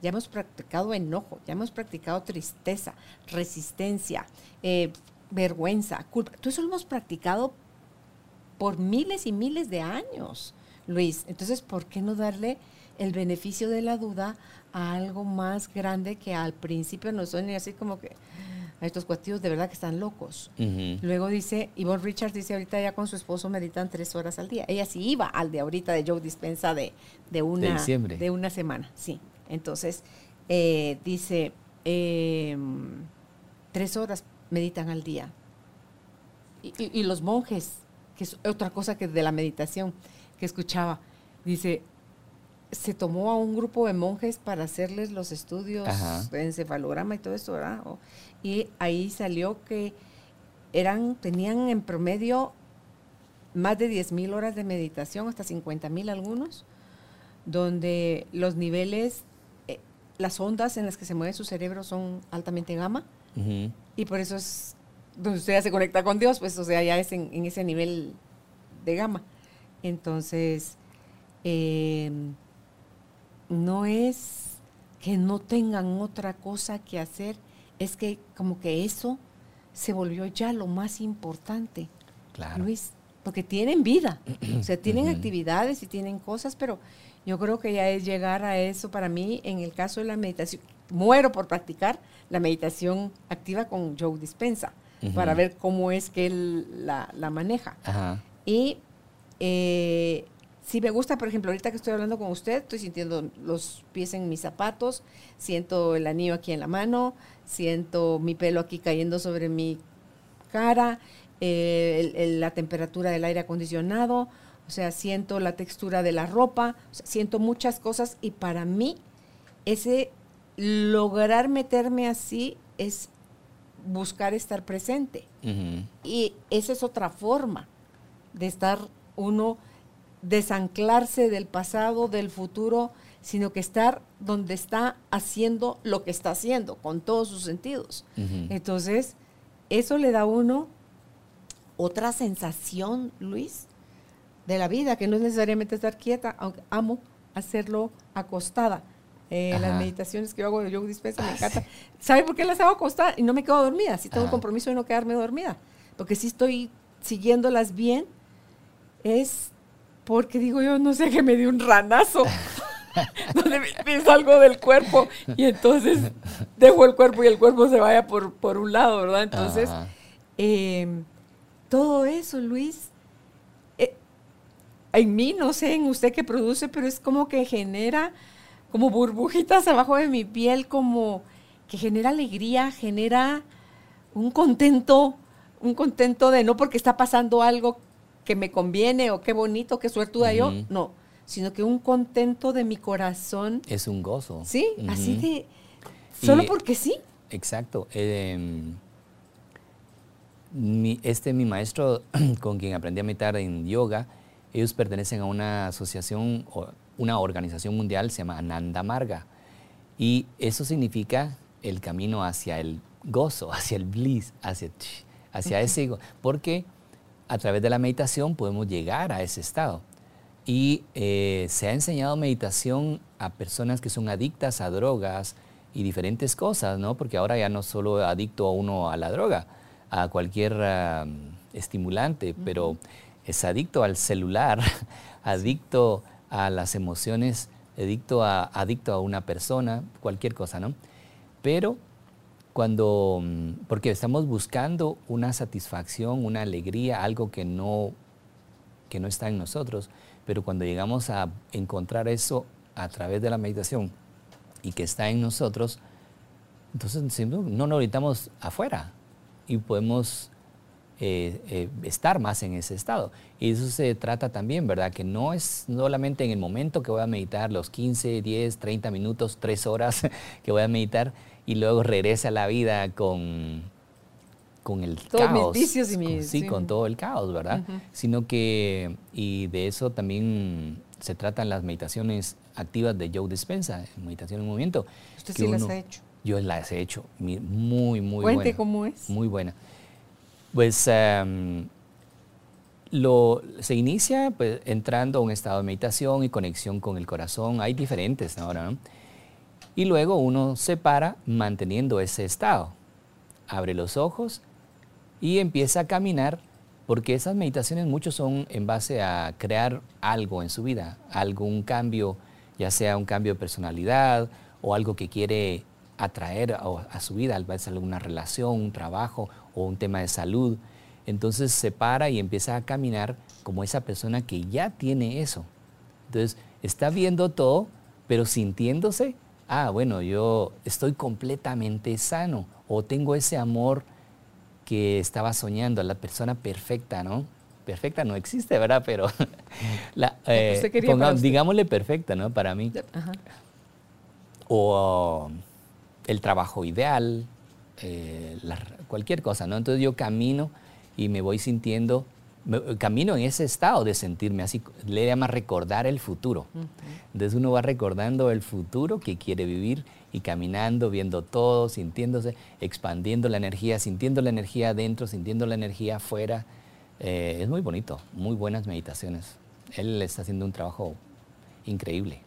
ya hemos practicado enojo, ya hemos practicado tristeza, resistencia, eh, vergüenza, culpa, todo eso lo hemos practicado por miles y miles de años, Luis. Entonces, ¿por qué no darle el beneficio de la duda a algo más grande que al principio nos suene así como que a estos cuestiones de verdad que están locos. Luego dice, Yvonne Richards dice ahorita ya con su esposo meditan tres horas al día. Ella sí iba al de ahorita de Joe Dispensa de, de, una, de, una semana, sí. Entonces, eh, dice, em, tres horas meditan al día. Y, los monjes, que es otra cosa que de la meditación que escuchaba, dice, se tomó a un grupo de monjes para hacerles los estudios de encefalograma y todo eso, ¿verdad? y ahí salió que eran, tenían en promedio más de 10.000 horas de meditación, hasta 50.000 algunos, donde los niveles, eh, las ondas en las que se mueve su cerebro son altamente gamma, y por eso es donde usted ya se conecta con Dios, pues o sea, ya es en, ese nivel de gamma. Entonces, em, no es que no tengan otra cosa que hacer, es que como que eso se volvió ya lo más importante. Claro. Luis, porque tienen vida, *clears throat* o sea, tienen actividades y tienen cosas, pero yo creo que ya es llegar a eso para mí, en el caso de la meditación, muero por practicar la meditación activa con Joe Dispensa, para ver cómo es que él la, maneja. Y eh, si me gusta, por ejemplo, ahorita que estoy hablando con usted, estoy sintiendo los pies en mis zapatos, siento el anillo aquí en la mano, siento mi pelo aquí cayendo sobre mi cara, eh, la temperatura del aire acondicionado, o sea, siento la textura de la ropa, siento muchas cosas y para mí ese lograr meterme así es buscar estar presente. Y esa es otra forma de estar uno, desanclarse del pasado, del futuro, sino que estar donde está haciendo lo que está haciendo, con todos sus sentidos. Entonces, eso le da a uno otra sensación, Luis, de la vida, que no es necesariamente estar quieta, aunque amo hacerlo acostada. Eh, las meditaciones que yo hago de yoga dispensa me ah, encanta. ¿Sabe por qué las hago acostada? Y no me quedo dormida. Si tengo un compromiso de no quedarme dormida. Porque si estoy siguiéndolas bien, es porque digo yo, no sé, que me dio un ranazo. *laughs* donde me, salgo del cuerpo y entonces dejo el cuerpo y el cuerpo se vaya por, por un lado, ¿verdad? Entonces, eh, todo eso, Luis, eh, en mí, no sé en usted qué produce, pero es como que genera como burbujitas abajo de mi piel, como que genera alegría, genera un contento, un contento de no porque está pasando algo que me conviene o qué bonito, qué suertuda yo, no, sino que un contento de mi corazón. Es un gozo. Sí, así de, solo porque sí. Exacto. Eh, mi, este mi maestro *clears throat* con quien aprendí a meditar en yoga, ellos pertenecen a una asociación, una organización mundial, se llama Ananda Marga. Y eso significa el camino hacia el gozo, *laughs* hacia el bliss, hacia, hacia ese ego. Porque a través de la meditación podemos llegar a ese estado. Y eh, se ha enseñado meditación a personas que son adictas a drogas y diferentes cosas, ¿no? Porque ahora ya no solo adicto a uno a la droga, a cualquier estimulante, pero es adicto al celular, *laughs* adicto a las emociones, adicto a, adicto a una persona, cualquier cosa, ¿no? Pero cuando, mm, porque estamos buscando una satisfacción, una alegría, algo que no, que no está en nosotros, pero cuando llegamos a encontrar eso a través de la meditación y que está en nosotros, entonces no, no lo necesitamos afuera, y podemos eh, eh, estar más en ese estado. Y eso se trata también, ¿verdad? Que no es solamente en el momento que voy a meditar, los 15, 10, 30 minutos, 3 horas *laughs* que voy a meditar y luego regrese a la vida con, con el caos. Mis vicios y mis, sí, con todo el caos, ¿verdad? Sino que, y de eso también se tratan las meditaciones activas de Joe Dispensa, meditación en movimiento. ¿Usted sí las ha hecho? Yo las he hecho muy, muy buena. Cuente cómo es. Muy buena. Pues em, lo, se inicia pues, entrando a un estado de meditación y conexión con el corazón. Hay diferentes ahora, ¿no? Y luego uno se para manteniendo ese estado. Abre los ojos y empieza a caminar porque esas meditaciones muchos son en base a crear algo en su vida, algún cambio, ya sea un cambio de personalidad o algo que quiere atraer a, su vida, a veces alguna relación, un trabajo o un tema de salud. Entonces se para y empieza a caminar como esa persona que ya tiene eso. Entonces está viendo todo, pero sintiéndose, ah, bueno, yo estoy completamente sano o tengo ese amor que estaba soñando, la persona perfecta, ¿no? perfecta no existe, ¿verdad? Pero *laughs* la, eh, digámosle perfecta, ¿no? Para mí. O el trabajo ideal, eh, cualquier cosa, ¿no? Entonces yo camino y me voy sintiendo, camino en ese estado de sentirme así, le llama recordar el futuro. Entonces uno va recordando el futuro que quiere vivir y caminando, viendo todo, sintiéndose, expandiendo la energía, sintiendo la energía adentro, sintiendo la energía afuera. Eh, es muy bonito, muy buenas meditaciones. Él está haciendo un trabajo increíble.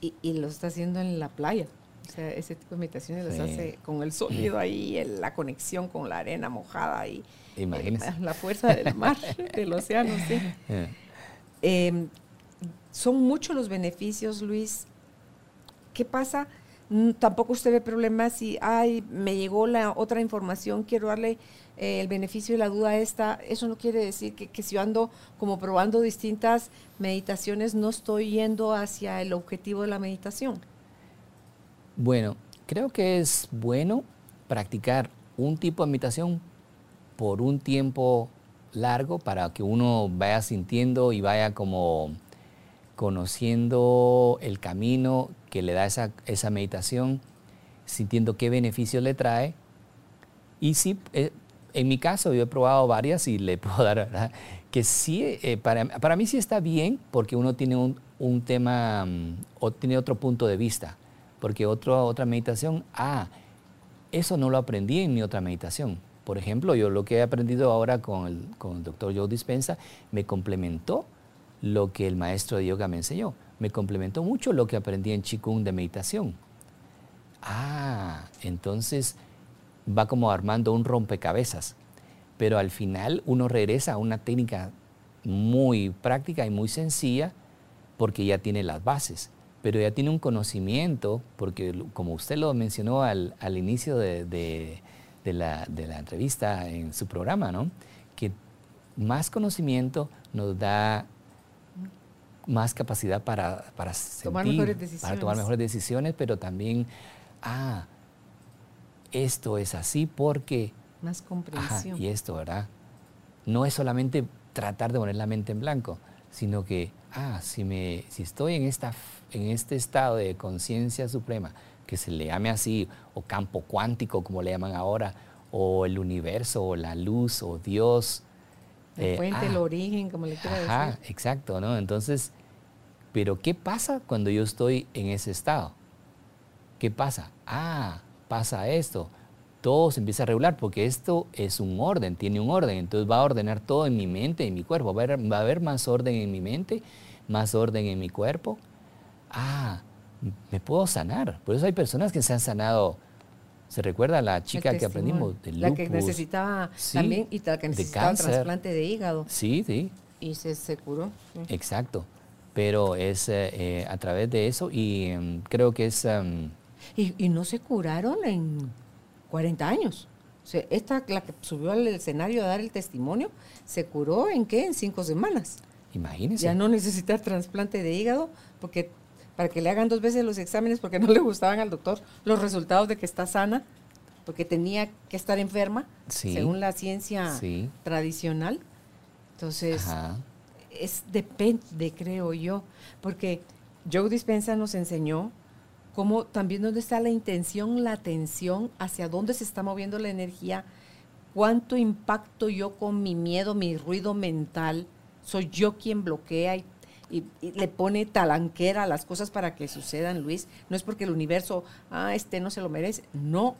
Y, y lo está haciendo en la playa. O sea, ese tipo de meditaciones las hace con el sonido ahí, la conexión con la arena mojada y Imagínese. *laughs* la fuerza del mar, *laughs* del océano, sí. Em, son muchos los beneficios, Luis. ¿Qué pasa? Mm, tampoco usted ve problemas si, ay, me llegó la otra información, quiero darle eh, el beneficio y la duda a esta. Eso no quiere decir que, que si yo ando como probando distintas meditaciones, no estoy yendo hacia el objetivo de la meditación. Bueno, creo que es bueno practicar un tipo de meditación por un tiempo largo para que uno vaya sintiendo y vaya como conociendo el camino que le da esa, meditación, sintiendo qué beneficios le trae. Y sí, eh, en mi caso yo he probado varias y le *laughs* puedo dar, ¿verdad? que sí, eh, para, mí sí está bien porque uno tiene un, un tema mm, o tiene otro punto de vista porque otro, otra meditación, ah, eso no lo aprendí en mi otra meditación. Por ejemplo, yo lo que he aprendido ahora con el, con el doctor Joe Dispensa me complementó lo que el maestro de yoga me enseñó. Me complementó mucho lo que aprendí en Qigong de meditación. Ah, entonces va como armando un rompecabezas. Pero al final uno regresa a una técnica muy práctica y muy sencilla porque ya tiene las bases pero ya tiene un conocimiento, porque como usted lo mencionó al, inicio de, la, entrevista en su programa, ¿no? que más conocimiento nos da más capacidad para, para tomar mejores decisiones. para tomar mejores decisiones, pero también, ah, esto es así porque... Más comprensión. y esto, ¿verdad? No es solamente tratar de poner la mente en blanco, sino que, ah, si, me, si estoy en, esta, en este estado de conciencia suprema, que se le llame así, o campo cuántico, como le llaman ahora, o el universo, o la luz, o Dios. La eh, fuente, el ah, origen, como le quiera ajá, exacto, ¿no? Entonces, pero ¿qué pasa cuando yo estoy en ese estado? ¿Qué pasa? Ah, pasa esto todo se empieza a regular porque esto es un orden, tiene un orden. Entonces va a ordenar todo en mi mente, en mi cuerpo. Va a haber, más orden en mi mente, más orden en mi cuerpo. Ah, me puedo sanar. Por eso hay personas que se han sanado. ¿Se recuerda la chica que aprendimos del lupus? La que necesitaba también y la que necesitaba trasplante de hígado. Sí, sí. Y se, curó. Exacto. Pero es eh, eh, a través de eso y em, creo que es... Em, y, y no se curaron en 40 años. esta, la que subió al escenario a dar el testimonio, se curó en qué? En cinco semanas. Imagínese. Ya no necesita trasplante de hígado porque para que le hagan dos veces los exámenes porque *laughs* no le gustaban al doctor los resultados de que está sana, porque tenía que estar enferma, según la ciencia tradicional. Entonces, es depende, creo yo, porque Joe Dispensa nos enseñó como también dónde está la intención, la atención, hacia dónde se está moviendo la energía, cuánto impacto yo con mi miedo, mi ruido mental, soy yo quien bloquea y, le pone talanquera a las cosas para que sucedan, Luis. No es porque el universo, ah, este no se lo merece, no,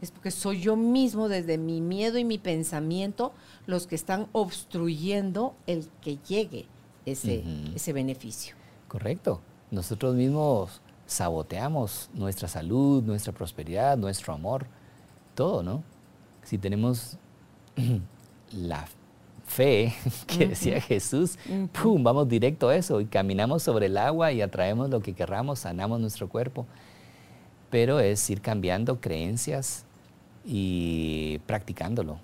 es porque soy yo mismo desde mi miedo y mi pensamiento los que están obstruyendo el que llegue ese, ese beneficio. Correcto. Nosotros mismos saboteamos nuestra salud, nuestra prosperidad, nuestro amor, todo, ¿no? Si tenemos *clears throat* la fe *laughs* que decía Jesús, ¡pum! Vamos directo a eso y caminamos sobre el agua y atraemos lo que querramos, sanamos nuestro cuerpo. Pero es ir cambiando creencias y practicándolo,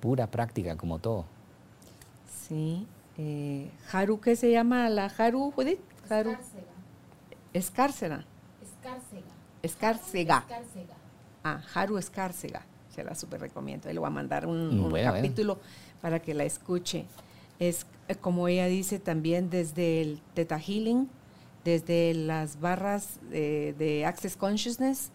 pura práctica como todo. Sí. Eh, ¿Haru qué se llama la Haru, Judith? Haru. Escárcega. Escárcega. Escárcega. Ah, Haru Escárcega. se la super recomiendo. Él le voy a mandar un, capítulo para que la escuche. Es eh, como ella dice también desde el Theta Healing, desde las barras de, Access Consciousness.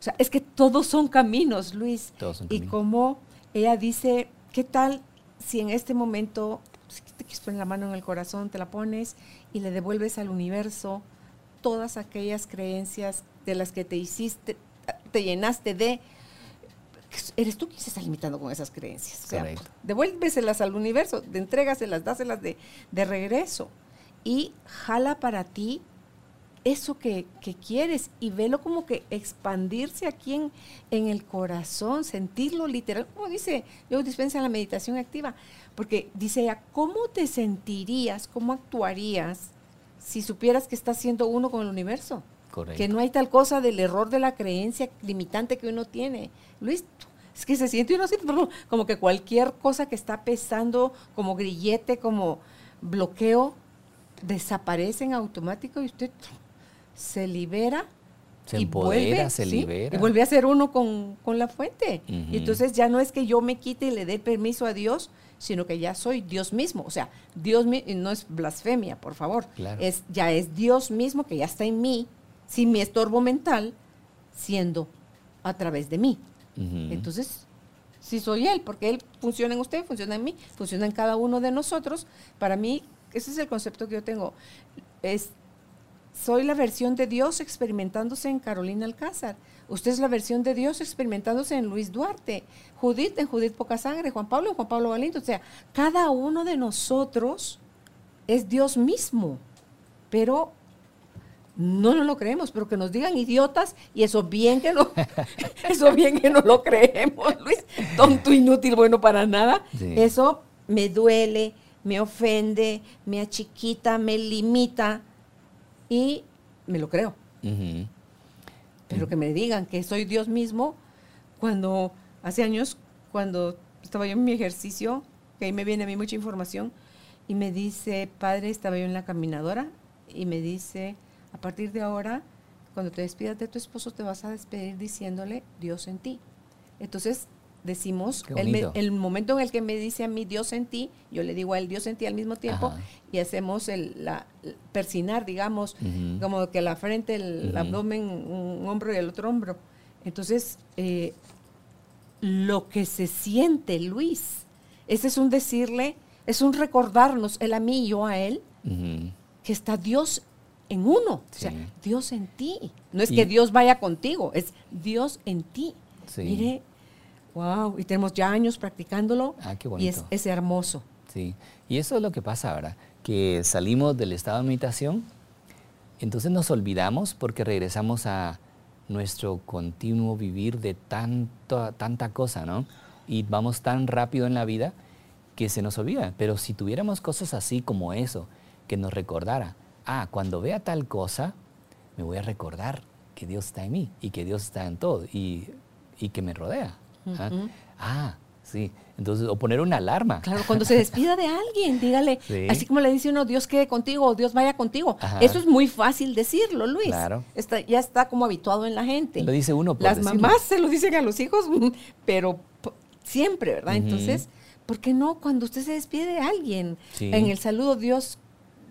O sea, es que todos son caminos, Luis. Todos son y como ella dice, ¿qué tal si en este momento si te quieres poner la mano en el corazón, te la pones y le devuelves al universo todas aquellas creencias de las que te hiciste, te llenaste de, eres tú quien se está limitando con esas creencias. O sea, devuélveselas al universo, de entrégaselas, dáselas de, de regreso y jala para ti eso que, quieres y velo como que expandirse aquí en, en, el corazón, sentirlo literal, como dice, yo dispensa la meditación activa, porque dice ella, ¿cómo te sentirías, cómo actuarías si supieras que estás siendo uno con el universo? Que no hay tal cosa del error de la creencia limitante que uno tiene. Luis, es que se siente uno así, *laughs* como que cualquier cosa que está pesando, como grillete, como bloqueo, desaparece en automático y usted se libera. Se y vuelve, se libera. Y vuelve a ser uno con, la fuente. Y entonces ya no es que yo me quite y le dé permiso a Dios, sino que ya soy Dios mismo. O sea, Dios no es blasfemia, por favor. Es, ya es Dios mismo que ya está en mí sin mi estorbo mental, siendo a través de mí. Entonces, si soy Él, porque Él funciona en usted, funciona en mí, funciona en cada uno de nosotros. Para mí, ese es el concepto que yo tengo. Es, soy la versión de Dios experimentándose en Carolina Alcázar. Usted es la versión de Dios experimentándose en Luis Duarte. Judith en Judith Poca Sangre, Juan Pablo en Juan Pablo Valiente. O sea, cada uno de nosotros es Dios mismo. Pero no, no lo creemos, pero que nos digan idiotas y eso bien que no, *laughs* eso bien que no lo creemos, Luis, tonto, inútil, bueno para nada. Eso me duele, me ofende, me achiquita, me limita y me lo creo. Pero que me digan que soy Dios mismo, cuando hace años, cuando estaba yo en mi ejercicio, que ahí me viene a mí mucha información, y me dice, padre, estaba yo en la caminadora, y me dice, a partir de ahora, cuando te despidas de tu esposo, te vas a despedir diciéndole Dios en ti. Entonces, decimos, el, momento en el que me dice a mí Dios en ti, yo le digo a él Dios en ti al mismo tiempo y hacemos el, la, persinar, digamos, como que la frente, el abdomen, un hombro y el otro hombro. Entonces, eh, lo que se siente, Luis, ese es un decirle, es un recordarnos, él a mí y yo a él, que está Dios en uno, o sea, Dios en ti. No es que Dios vaya contigo, es Dios en ti. Mire, wow, y tenemos ya años practicándolo ah, qué y es, es, hermoso. Sí, y eso es lo que pasa ahora, que salimos del estado de meditación, entonces nos olvidamos porque regresamos a nuestro continuo vivir de tanto, tanta cosa, ¿no? Y vamos tan rápido en la vida que se nos olvida. Pero si tuviéramos cosas así como eso, que nos recordara, ah, cuando vea tal cosa, me voy a recordar que Dios está en mí y que Dios está en todo y, que me rodea. ¿ah? ¿ah? sí. Entonces, o poner una alarma. Claro, cuando se despida de alguien, dígale, *laughs* así como le dice uno, Dios quede contigo o Dios vaya contigo. Eso es muy fácil decirlo, Luis. Claro. Está, ya está como habituado en la gente. Lo dice uno. Por Las mamás se lo dicen a los hijos, *laughs* pero siempre, ¿verdad? Entonces, ¿por qué no cuando usted se despide de alguien? En el saludo, Dios,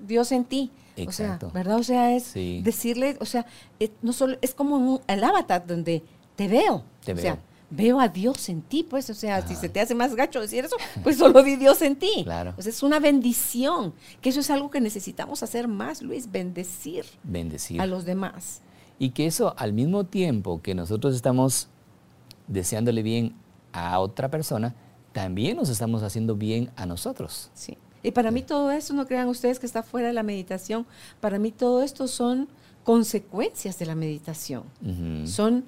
Dios en ti. O sea, ¿verdad? O sea, es decirle, o sea, es, no solo, es como el avatar donde te veo. Te o veo. sea, veo a Dios en ti, pues, o sea, si se te hace más gacho decir eso, *laughs* pues solo di Dios en ti. Claro. O sea, es una bendición, que eso es algo que necesitamos hacer más, Luis, bendecir. Bendecir. A los demás. Y que eso, al mismo tiempo que nosotros estamos deseándole bien a otra persona, también nos estamos haciendo bien a nosotros. Sí. Y para mí todo esto, no crean ustedes que está fuera de la meditación, para mí todo esto son consecuencias de la meditación. Son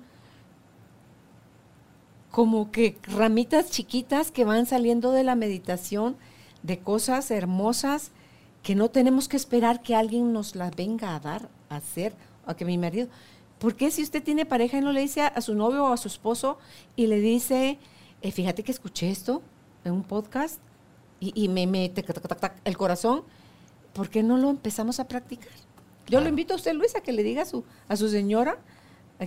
como que ramitas chiquitas que van saliendo de la meditación de cosas hermosas que no tenemos que esperar que alguien nos las venga a dar, a hacer, a que mi marido... ¿Por qué si usted tiene pareja y no le dice a, su novio o a su esposo y le dice, eh, fíjate que escuché esto en un podcast y, me mete el corazón, ¿por qué no lo empezamos a practicar? Yo lo invito a usted, Luis, a que le diga a su, a su señora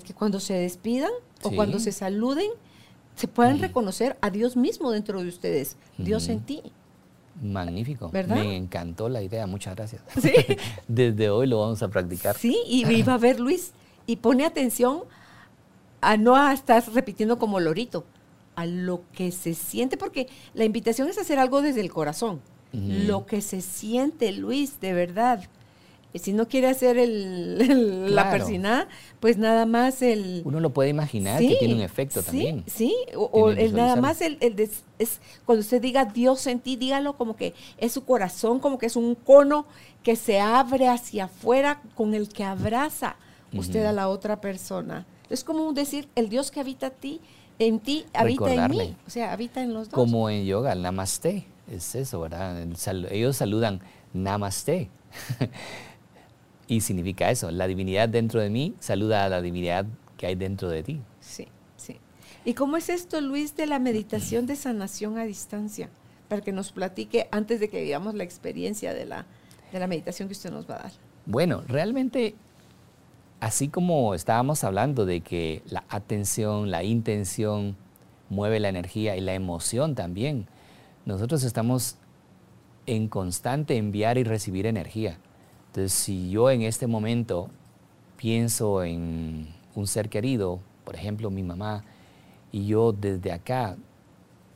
que cuando se despidan o cuando se saluden, se puedan reconocer a Dios mismo dentro de ustedes, Dios en ti. Magnífico. ¿Verdad? Me encantó la idea, muchas gracias. Sí. *laughs* Desde hoy lo vamos a practicar. Sí, y iba a ver Luis, y pone atención a no a estar repitiendo como lorito, a lo que se siente, porque la invitación es hacer algo desde el corazón. Lo que se siente, Luis, de verdad. Y si no quiere hacer el, el- la persinada, pues nada más el... Uno lo puede imaginar Sí, que tiene un efecto sí, también. Sí, o, el nada más el, es cuando usted diga Dios en ti, dígalo como que es su corazón, como que es un cono que se abre hacia afuera con el que abraza usted a la otra persona. Es como decir, el Dios que habita a ti, en ti, habita en mí. O sea, habita en los dos. Como en yoga, el namaste. Es eso, ¿verdad? El sal- ellos saludan namaste. *laughs* y significa eso. La divinidad dentro de mí saluda a la divinidad que hay dentro de ti. Sí, sí. ¿Y cómo es esto, Luis, de la meditación de sanación a distancia? Para que nos platique antes de que vivamos la experiencia de la, de la meditación que usted nos va a dar. Bueno, realmente, así como estábamos hablando de que la atención, la intención mueve la energía y la emoción también, nosotros estamos en constante enviar y recibir energía. Entonces, si yo en este momento pienso en un ser querido, por ejemplo, mi mamá, y yo desde acá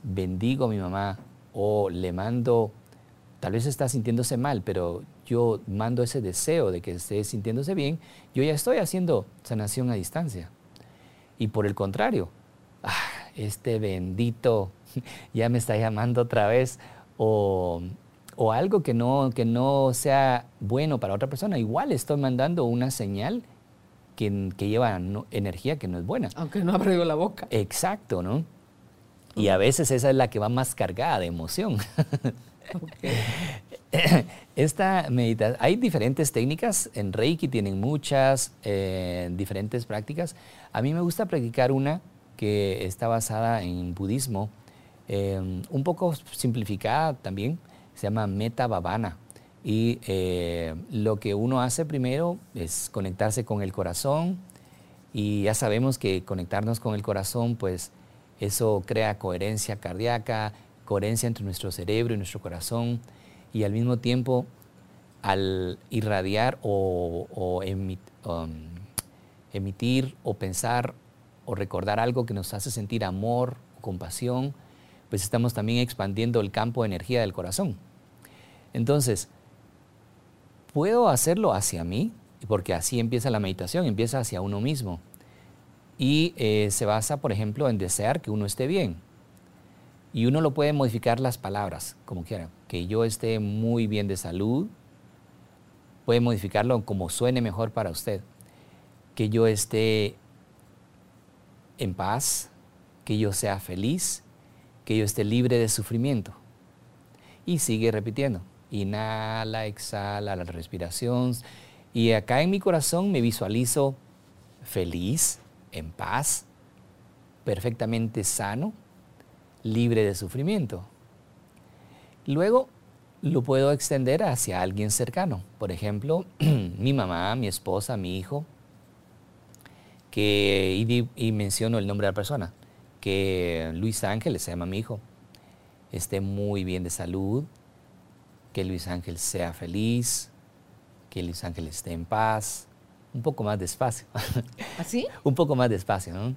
bendigo a mi mamá o le mando, tal vez está sintiéndose mal, pero yo mando ese deseo de que esté sintiéndose bien, yo ya estoy haciendo sanación a distancia. Y por el contrario, "Ah, este bendito *laughs* ya me está llamando otra vez, o, o algo que no, que no sea bueno para otra persona, igual estoy mandando una señal que, que lleva no- energía que no es buena. Aunque no abra yo la boca. Exacto, ¿no? Y a veces esa es la que va más cargada de emoción. *laughs* *coughs* Esta meditación, hay diferentes técnicas, en Reiki tienen muchas, diferentes prácticas. A mí me gusta practicar una que está basada en budismo, eh, un poco simplificada también, se llama Metta Bhavana. Y eh, lo que uno hace primero es conectarse con el corazón, y ya sabemos que conectarnos con el corazón, pues eso crea coherencia cardíaca, coherencia entre nuestro cerebro y nuestro corazón, y al mismo tiempo al irradiar o, um, emitir o pensar o recordar algo que nos hace sentir amor o compasión, pues estamos también expandiendo el campo de energía del corazón. Entonces, puedo hacerlo hacia mí, porque así empieza la meditación, empieza hacia uno mismo. Y eh, se basa, por ejemplo, en desear que uno esté bien. Y uno lo puede modificar las palabras, como quiera. Que yo esté muy bien de salud, puede modificarlo como suene mejor para usted. Que yo esté en paz, que yo sea feliz, que yo esté libre de sufrimiento. Y sigue repitiendo. Inhala, exhala la respiración. Y acá en mi corazón me visualizo feliz, en paz, perfectamente sano, libre de sufrimiento. Luego lo puedo extender hacia alguien cercano. Por ejemplo, *clears throat* mi mamá, mi esposa, mi hijo, que, y, menciono el nombre de la persona, que Luis Ángel, se llama mi hijo, esté muy bien de salud, que Luis Ángel sea feliz, que Luis Ángel esté en paz, un poco más despacio, ¿Así? *laughs* un poco más despacio, ¿no?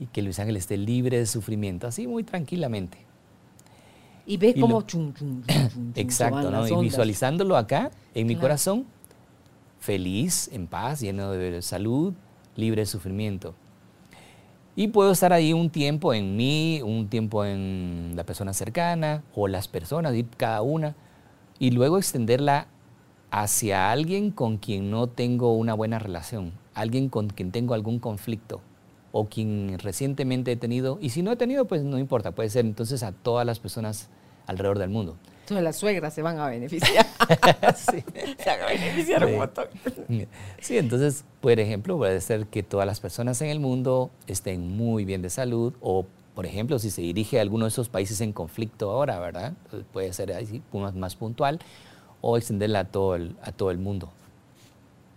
Y que Luis Ángel esté libre de sufrimiento, así muy tranquilamente. Y ve Y como lo- chum, chum, chum, Exacto, ¿no? Y visualizándolo acá, en mi Claro. corazón, feliz, en paz, lleno de salud, libre de sufrimiento. Y puedo estar ahí un tiempo en mí, un tiempo en la persona cercana o las personas, cada una, y luego extenderla hacia alguien con quien no tengo una buena relación, alguien con quien tengo algún conflicto o quien recientemente he tenido, y si no he tenido, pues no importa, puede ser entonces a todas las personas alrededor del mundo. Entonces las suegras se van a beneficiar. *laughs* Sí. se van a beneficiar un montón. Sí, entonces, por ejemplo, puede ser que todas las personas en el mundo estén muy bien de salud o, por ejemplo, si se dirige a alguno de esos países en conflicto ahora, ¿verdad? Entonces, puede ser así, más, más puntual o extenderla a todo, el, a todo el mundo,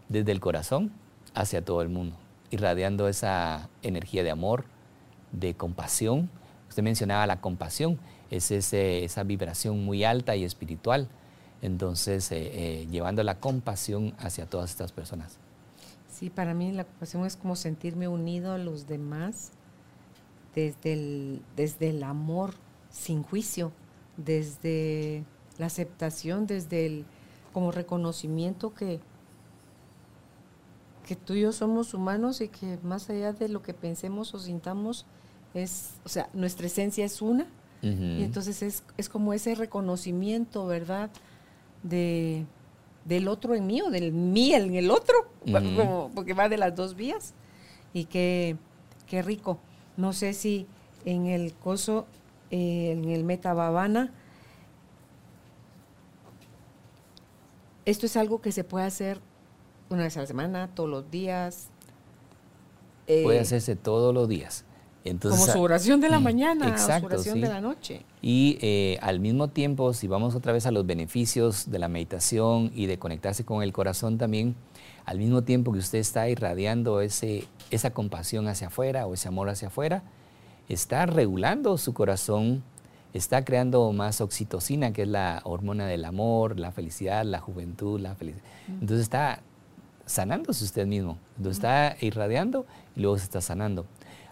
desde el corazón hacia todo el mundo, irradiando esa energía de amor, de compasión. Usted mencionaba la compasión, es esa vibración muy alta y espiritual. Entonces, eh, eh, llevando la compasión hacia todas estas personas. Sí, para mí la compasión es como sentirme unido a los demás desde el, desde el amor sin juicio, desde la aceptación, desde el como reconocimiento que, que tú y yo somos humanos y que más allá de lo que pensemos o sintamos, es, o sea, nuestra esencia es una. Y entonces es, es, como ese reconocimiento, ¿verdad? De, del otro en mí o del mí en el otro, *laughs* porque va de las dos vías. Y qué, qué rico. No sé si en el coso, eh, en el Metababana, esto es algo que se puede hacer una vez a la semana, todos los días. puede eh, hacerse todos los días. Entonces, como su oración de la mañana, su oración de la noche. Y eh, al mismo tiempo, si vamos otra vez a los beneficios de la meditación y de conectarse con el corazón también, al mismo tiempo que usted está irradiando ese, esa compasión hacia afuera o ese amor hacia afuera, está regulando su corazón, está creando más oxitocina, que es la hormona del amor, la felicidad, la juventud, la felicidad. Entonces está sanándose usted mismo, entonces está irradiando y luego se está sanando.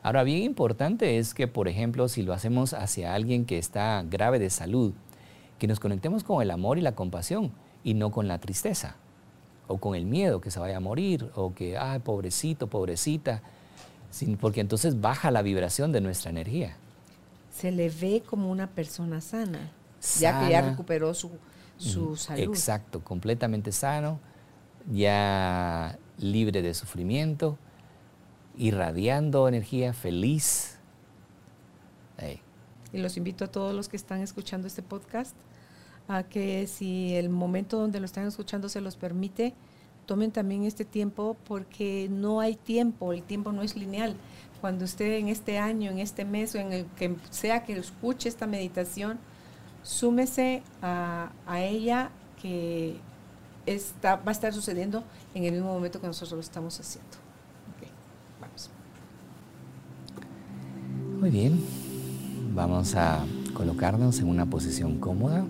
Ahora, bien importante es que, por ejemplo, si lo hacemos hacia alguien que está grave de salud, que nos conectemos con el amor y la compasión y no con la tristeza o con el miedo que se vaya a morir o que, ay, pobrecito, pobrecita, porque entonces baja la vibración de nuestra energía. Se le ve como una persona sana, ya que ya recuperó su, su salud. Exacto, completamente sano, ya libre de sufrimiento irradiando energía feliz. Y los invito a todos los que están escuchando este podcast a que si el momento donde lo están escuchando se los permite, tomen también este tiempo porque no hay tiempo, el tiempo no es lineal. Cuando usted en este año, en este mes o en el que sea que escuche esta meditación, súmese a, ella que está, va a estar sucediendo en el mismo momento que nosotros lo estamos haciendo. Muy bien, vamos a colocarnos en una posición cómoda,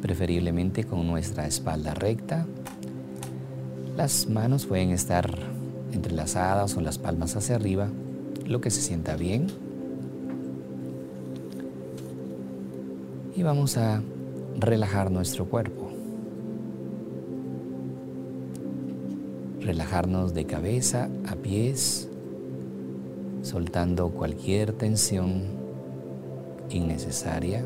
preferiblemente con nuestra espalda recta. Las manos pueden estar entrelazadas o las palmas hacia arriba, lo que se sienta bien. Y vamos a relajar nuestro cuerpo. Relajarnos de cabeza a pies, soltando cualquier tensión innecesaria,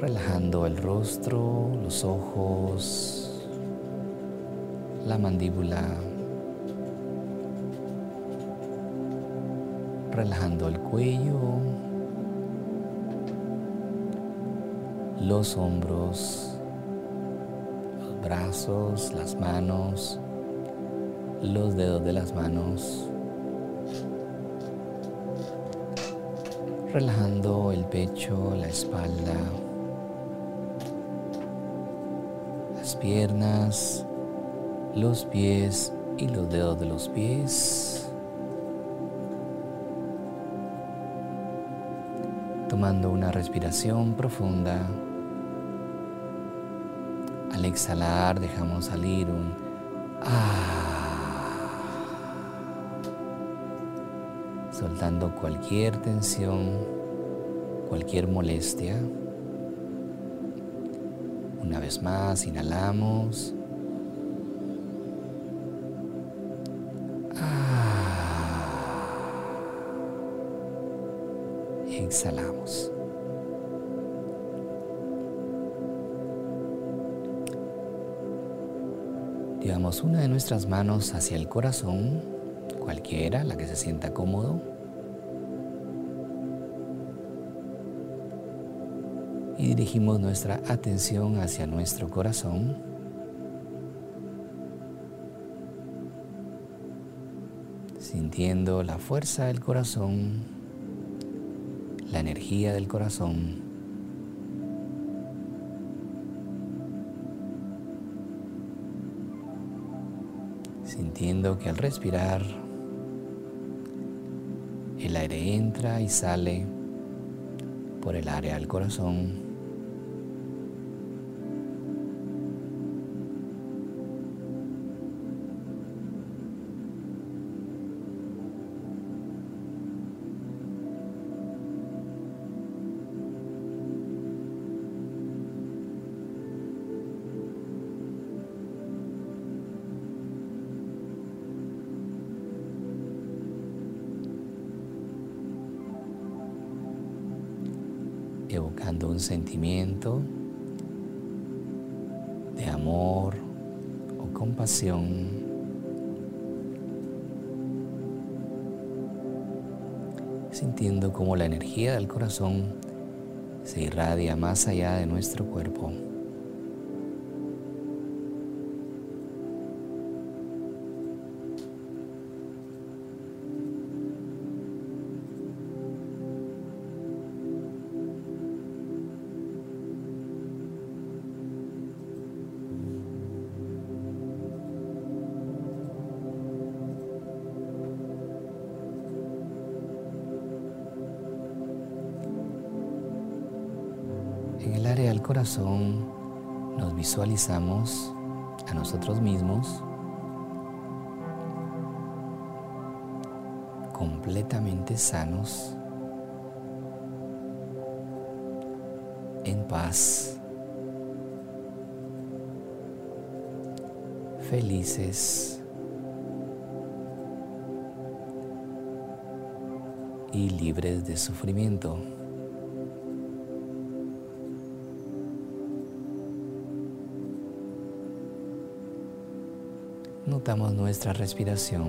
relajando el rostro, los ojos, la mandíbula, relajando el cuello, los hombros, brazos, las manos, los dedos de las manos, relajando el pecho, la espalda, las piernas, los pies y los dedos de los pies. Tomando una respiración profunda. Al exhalar dejamos salir un ah. soltando cualquier tensión, cualquier molestia. Una vez más, inhalamos. Una de nuestras manos hacia el corazón cualquiera, la que se sienta cómodo. Y dirigimos nuestra atención hacia nuestro corazón. Sintiendo la fuerza del corazón, la energía del corazón. Sintiendo que al respirar el aire entra y sale por el área del corazón. Evocando un sentimiento de amor o compasión. Sintiendo como la energía del corazón se irradia más allá de nuestro cuerpo. Nos visualizamos a nosotros mismos completamente sanos, en paz, felices y libres de sufrimiento. Nuestra respiración.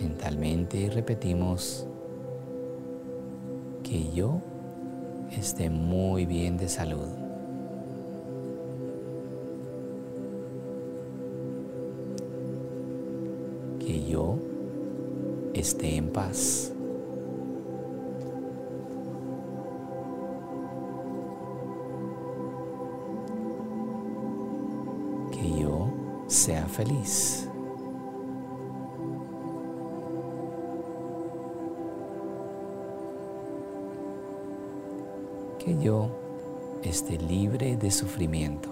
Mentalmente repetimos que yo esté muy bien de salud. Que yo esté en paz. Feliz. Que yo esté libre de sufrimiento.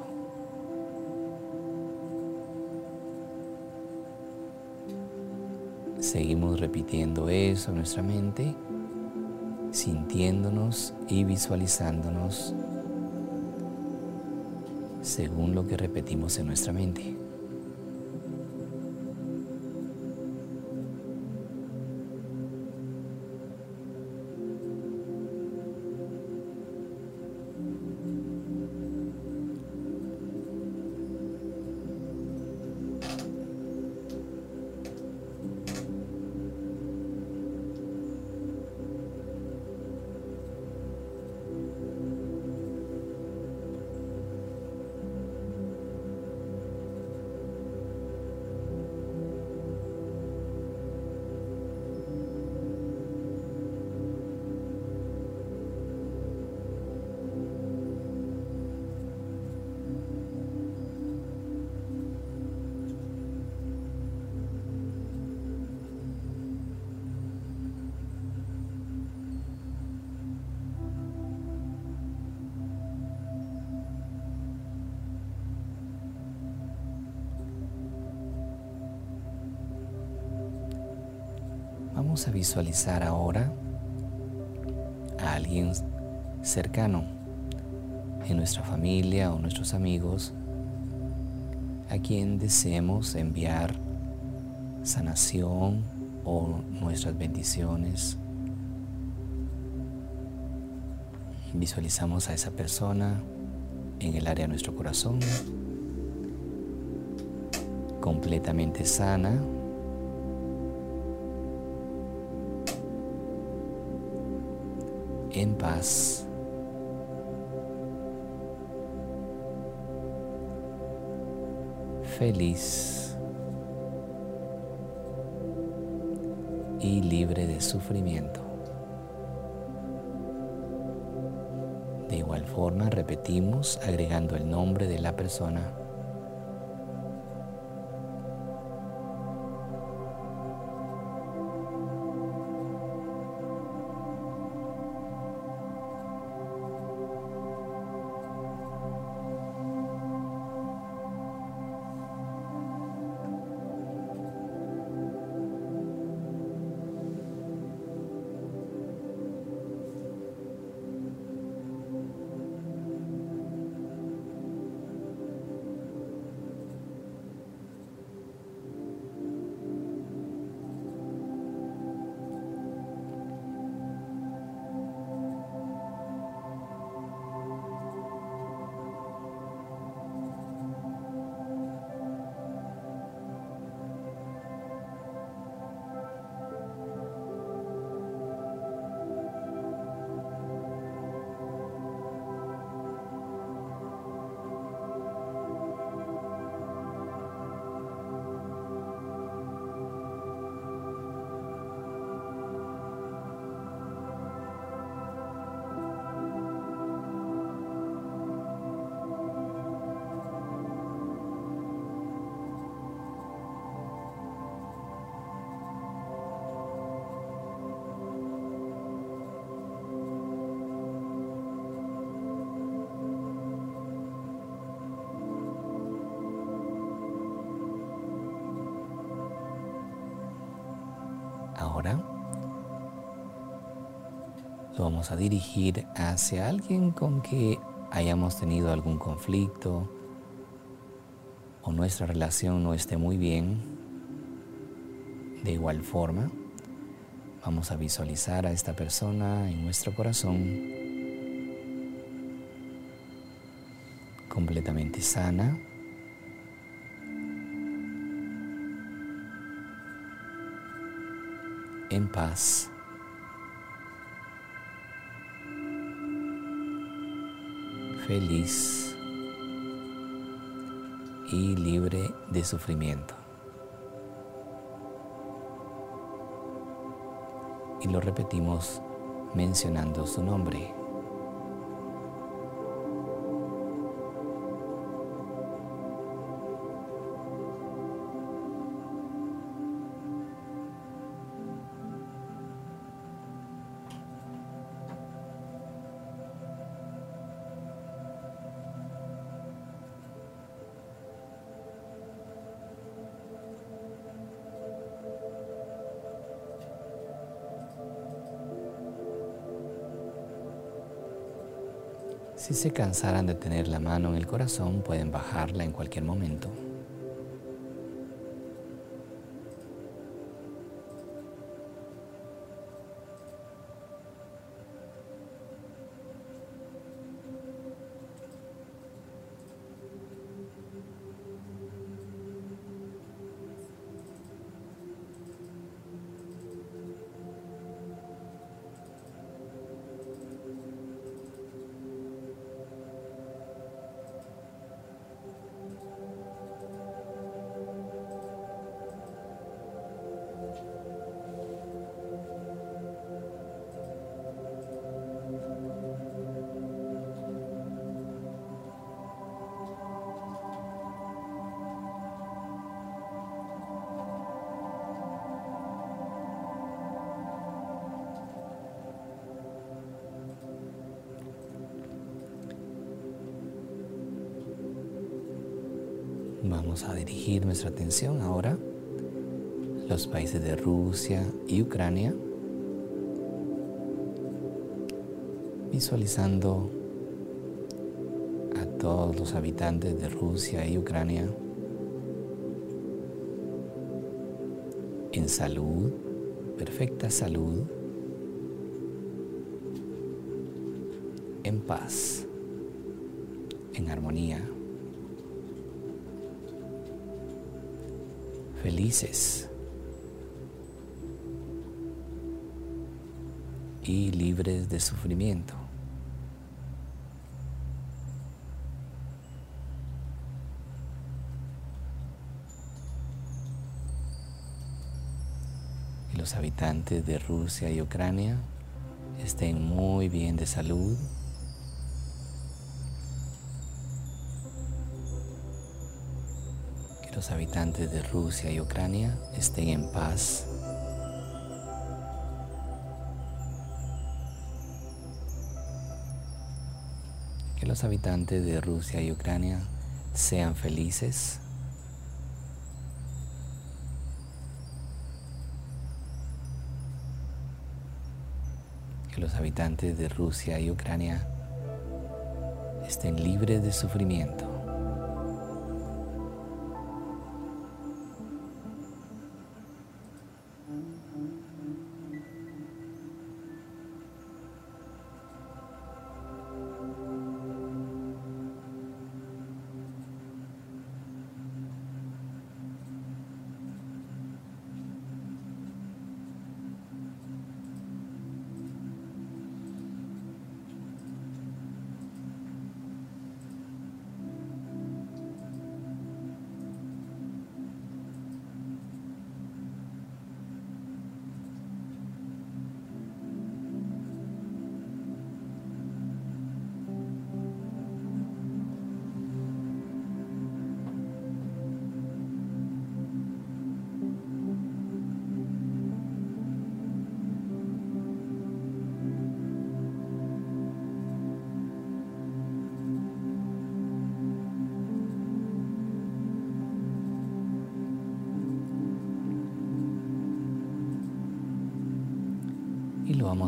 Seguimos repitiendo eso en nuestra mente, sintiéndonos y visualizándonos según lo que repetimos en nuestra mente. A visualizar ahora a alguien cercano en nuestra familia o nuestros amigos a quien deseemos enviar sanación o nuestras bendiciones. Visualizamos a esa persona en el área de nuestro corazón, completamente sana, en paz. Feliz y libre de sufrimiento. De igual forma repetimos agregando el nombre de la persona lo vamos a dirigir hacia alguien con que hayamos tenido algún conflicto o nuestra relación no esté muy bien. De igual forma, vamos a visualizar a esta persona en nuestro corazón completamente sana. en paz. Feliz y libre de sufrimiento. Y lo repetimos mencionando su nombre. Si se cansaran de tener la mano en el corazón, pueden bajarla en cualquier momento. Vamos a dirigir nuestra atención ahora a los países de Rusia y Ucrania, visualizando a todos los habitantes de Rusia y Ucrania en salud, perfecta salud, en paz, en armonía. Felices y libres de sufrimiento. Los habitantes de Rusia y Ucrania estén muy bien de salud. Los habitantes de Rusia y Ucrania estén en paz. Que los habitantes de Rusia y Ucrania sean felices. Que los habitantes de Rusia y Ucrania estén libres de sufrimiento.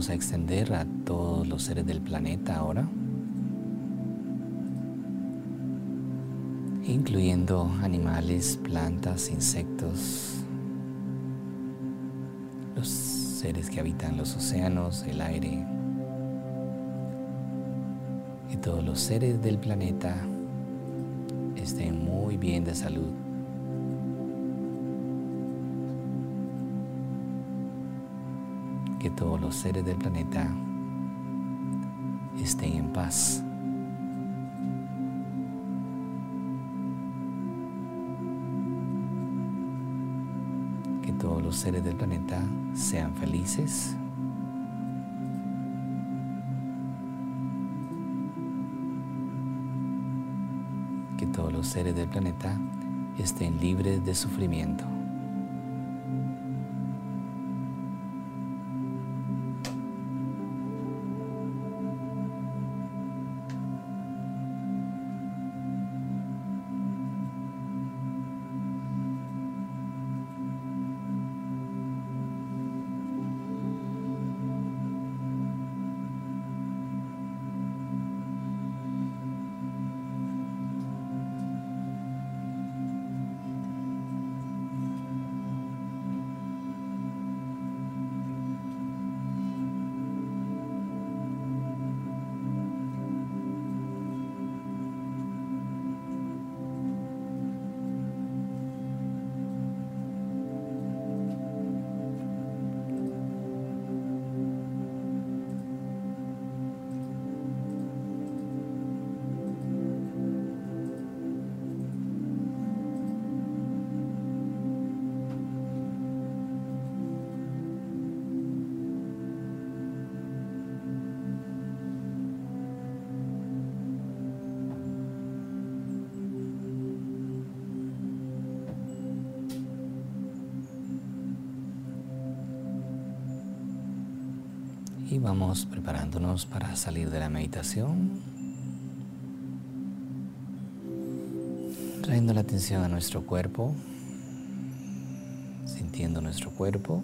A extender a todos los seres del planeta ahora. Incluyendo animales, plantas, insectos, los seres que habitan los océanos, el aire, y todos los seres del planeta estén muy bien de salud. Todos los seres del planeta estén en paz. Que todos los seres del planeta sean felices. Que todos los seres del planeta estén libres de sufrimiento. Para salir de la meditación. Trayendo la atención a nuestro cuerpo, sintiendo nuestro cuerpo,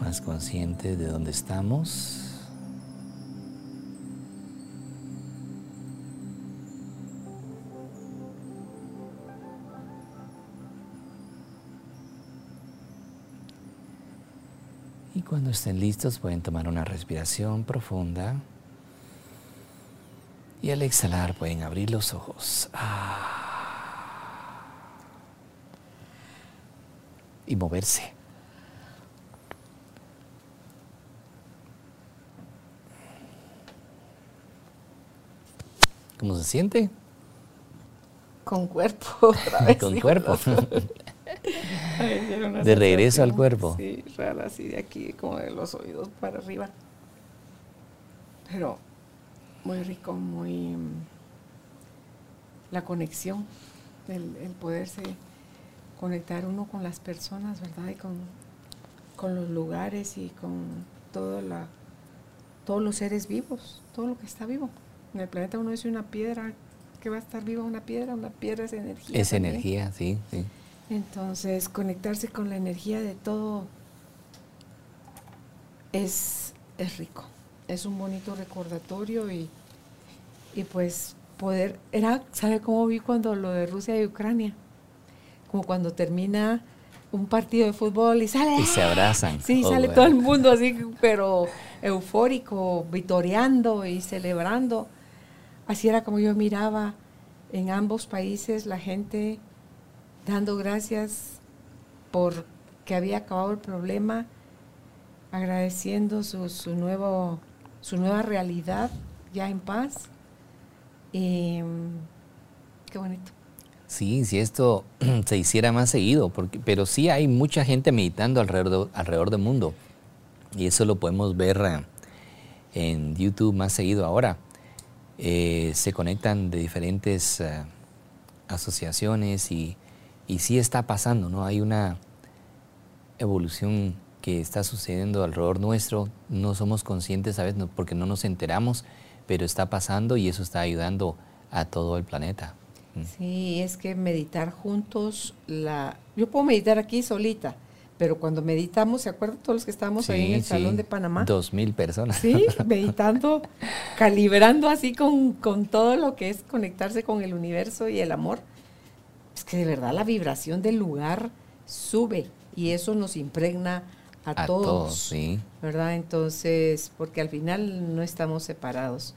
más consciente de dónde estamos. Cuando estén listos pueden tomar una respiración profunda. Y al exhalar pueden abrir los ojos. Ah. Y moverse. ¿Cómo se siente? Con cuerpo otra *laughs* vez. Con cuerpo. *laughs* De regreso al cuerpo. Sí, rara, así de aquí, como de los oídos para arriba. Pero muy rico, muy. mm, La conexión, el, el poderse conectar uno con las personas, ¿verdad? Y con, con los lugares y con todo la, todos los seres vivos, todo lo que está vivo. En el planeta uno dice una piedra, que va a estar viva una piedra, una piedra es energía. Es también. energía, sí, sí. Entonces, conectarse con la energía de todo es, es rico. Es un bonito recordatorio y, y pues poder... Era, ¿sabe cómo vi cuando lo de Rusia y Ucrania? Como cuando termina un partido de fútbol y sale... Y se abrazan. Sí, Oh, sale bueno. todo el *laughs* mundo así, pero eufórico, vitoreando y celebrando. Así era como yo miraba en ambos países la gente dando gracias por que había acabado el problema, agradeciendo su, su nuevo, su nueva realidad ya en paz. Qué bonito. Sí, si esto *clears throat* se hiciera más seguido, porque, pero sí hay mucha gente meditando alrededor, alrededor del mundo. Y eso lo podemos ver eh, en YouTube más seguido ahora. Eh, se conectan de diferentes eh, asociaciones y, y sí está pasando, ¿no? Hay una evolución que está sucediendo alrededor nuestro. No somos conscientes a veces porque no nos enteramos, pero está pasando y eso está ayudando a todo el planeta. Mm. Sí, es que meditar juntos, la, yo puedo meditar aquí solita, pero cuando meditamos, ¿se acuerdan todos los que estábamos ahí en el Salón de Panamá? Dos mil personas. Sí, *laughs* meditando, calibrando así con, con, todo lo que es conectarse con el universo y el amor. Que de verdad la vibración del lugar sube y eso nos impregna a, todos, todos, sí. ¿verdad? Entonces, porque al final no estamos separados.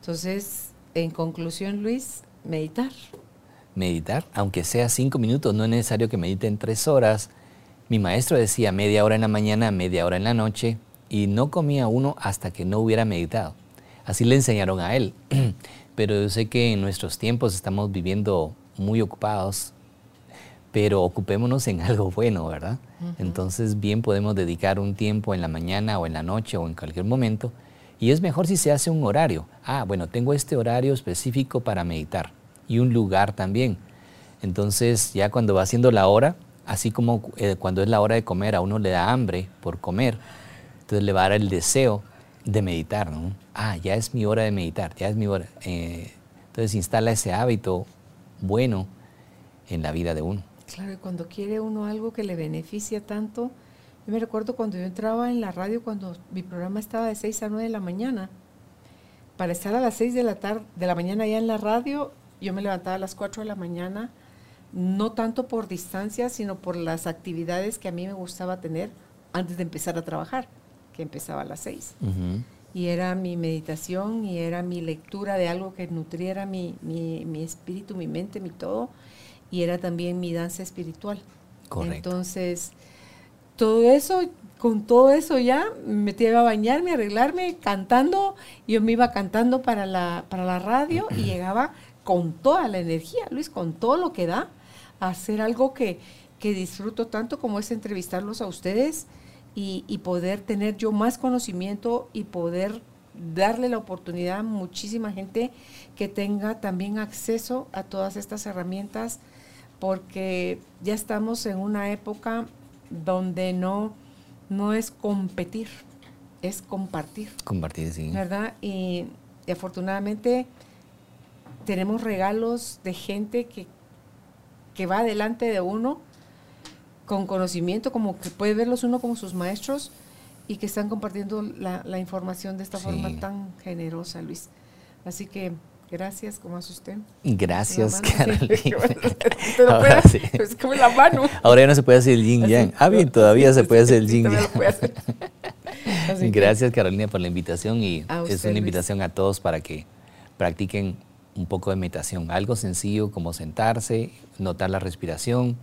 Entonces, en conclusión, Luis, meditar. Meditar, aunque sea cinco minutos, no es necesario que mediten tres horas mi maestro decía media hora en la mañana, media hora en la noche, y no comía uno hasta que no hubiera meditado. Así le enseñaron a él. *clears throat* Pero yo sé que en nuestros tiempos estamos viviendo muy ocupados, pero ocupémonos en *laughs* algo bueno, ¿verdad? Entonces bien podemos dedicar un tiempo en la mañana o en la noche o en cualquier momento. Y es mejor si se hace un horario. Ah, bueno, tengo este horario específico para meditar y un lugar también. Entonces ya cuando va haciendo la hora, así como eh, cuando es la hora de comer, a uno le da hambre por comer, entonces le va a dar el deseo de meditar, ¿no? Ah, ya es mi hora de meditar, ya es mi hora. Eh, entonces instala ese hábito bueno en la vida de uno. Claro, y cuando quiere uno algo que le beneficia tanto, yo me recuerdo cuando yo entraba en la radio, cuando mi programa estaba de 6 a 9 de la mañana, para estar a las 6 de la, tarde, de la mañana ya en la radio, yo me levantaba a las 4 de la mañana, no tanto por distancia, sino por las actividades que a mí me gustaba tener antes de empezar a trabajar, que empezaba a las seis. Y era mi meditación y era mi lectura de algo que nutriera mi, espíritu, mi mente, mi todo. Y era también mi danza espiritual. Correcto. Entonces, todo eso, con todo eso ya, me metía a bañarme, a arreglarme, cantando. Yo me iba cantando para la, para la radio y *clears throat* llegaba con toda la energía, Luis, con todo lo que da hacer algo que, disfruto tanto como es entrevistarlos a ustedes y, poder tener yo más conocimiento y poder darle la oportunidad a muchísima gente que tenga también acceso a todas estas herramientas, porque ya estamos en una época donde no, no es competir, es compartir. Compartir, sí. ¿Verdad? y afortunadamente tenemos regalos de gente que que va delante de uno con conocimiento, como que puede verlos uno como sus maestros y que están compartiendo la, información de esta forma tan generosa, Luis. Así que gracias, ¿cómo hace usted? Gracias, Carolina. *laughs* *laughs* Ahora, sí. Es como la mano. Ahora ya no se puede hacer el yin yang. Ah, bien, todavía se puede hacer el yin yang. *laughs* Gracias, Carolina, por la invitación y es una invitación a todos para que practiquen un poco de meditación, algo sencillo como sentarse, notar la respiración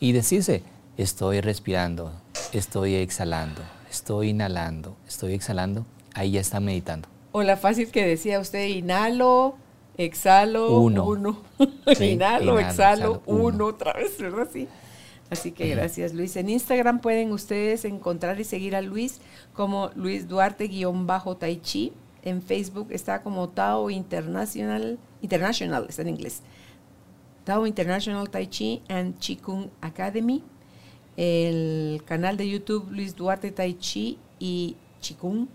y decirse, estoy respirando, estoy exhalando, estoy inhalando, estoy exhalando, ahí ya está meditando. O la fácil que decía usted, inhalo, exhalo, uno. *laughs* inhalo, exhalo, uno. otra vez, ¿verdad? Sí. Así que gracias Luis. En Instagram pueden ustedes encontrar y seguir a Luis como Luis Duarte-Tai Chi en Facebook está como Tao International, International, está en inglés. Tao International Tai Chi and Kung Academy. El canal de YouTube Luis Duarte Tai Chi y Kung.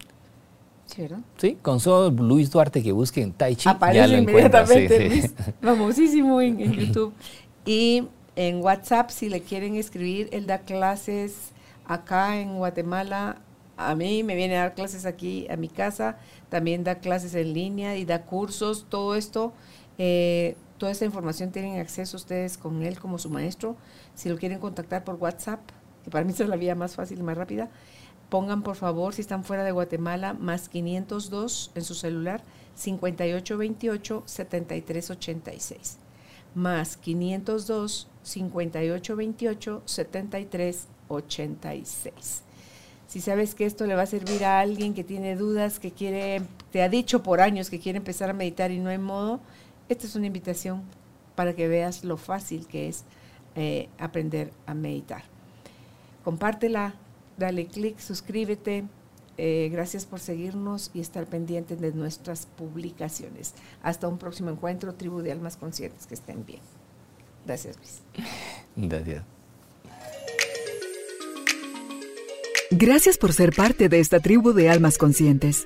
¿Sí, verdad? Sí, con solo Luis Duarte que busquen Tai Chi. Aparece ya lo inmediatamente, *laughs* famosísimo en, en YouTube. Y en WhatsApp, si le quieren escribir, él da clases acá en Guatemala. A mí me viene a dar clases aquí a mi casa también da clases en línea y da cursos, todo esto, eh, toda esta información tienen acceso ustedes con él como su maestro. Si lo quieren contactar por WhatsApp, que para mí *laughs* es la vía más fácil y más rápida, pongan por favor, si están fuera de Guatemala, más 502 en su celular, 5828-7386. Más 502 5828 7386 si sabes que esto le va a servir a alguien que tiene dudas, que quiere, te ha dicho por años que quiere empezar a meditar y no hay modo, esta es una invitación para que veas lo fácil que es eh, aprender a meditar. Compártela, dale clic, suscríbete. Eh, gracias por seguirnos y estar pendiente de nuestras publicaciones. Hasta un próximo encuentro, tribu de almas conscientes, que estén bien. Gracias, Luis. Gracias. Gracias por ser parte de esta tribu de almas conscientes.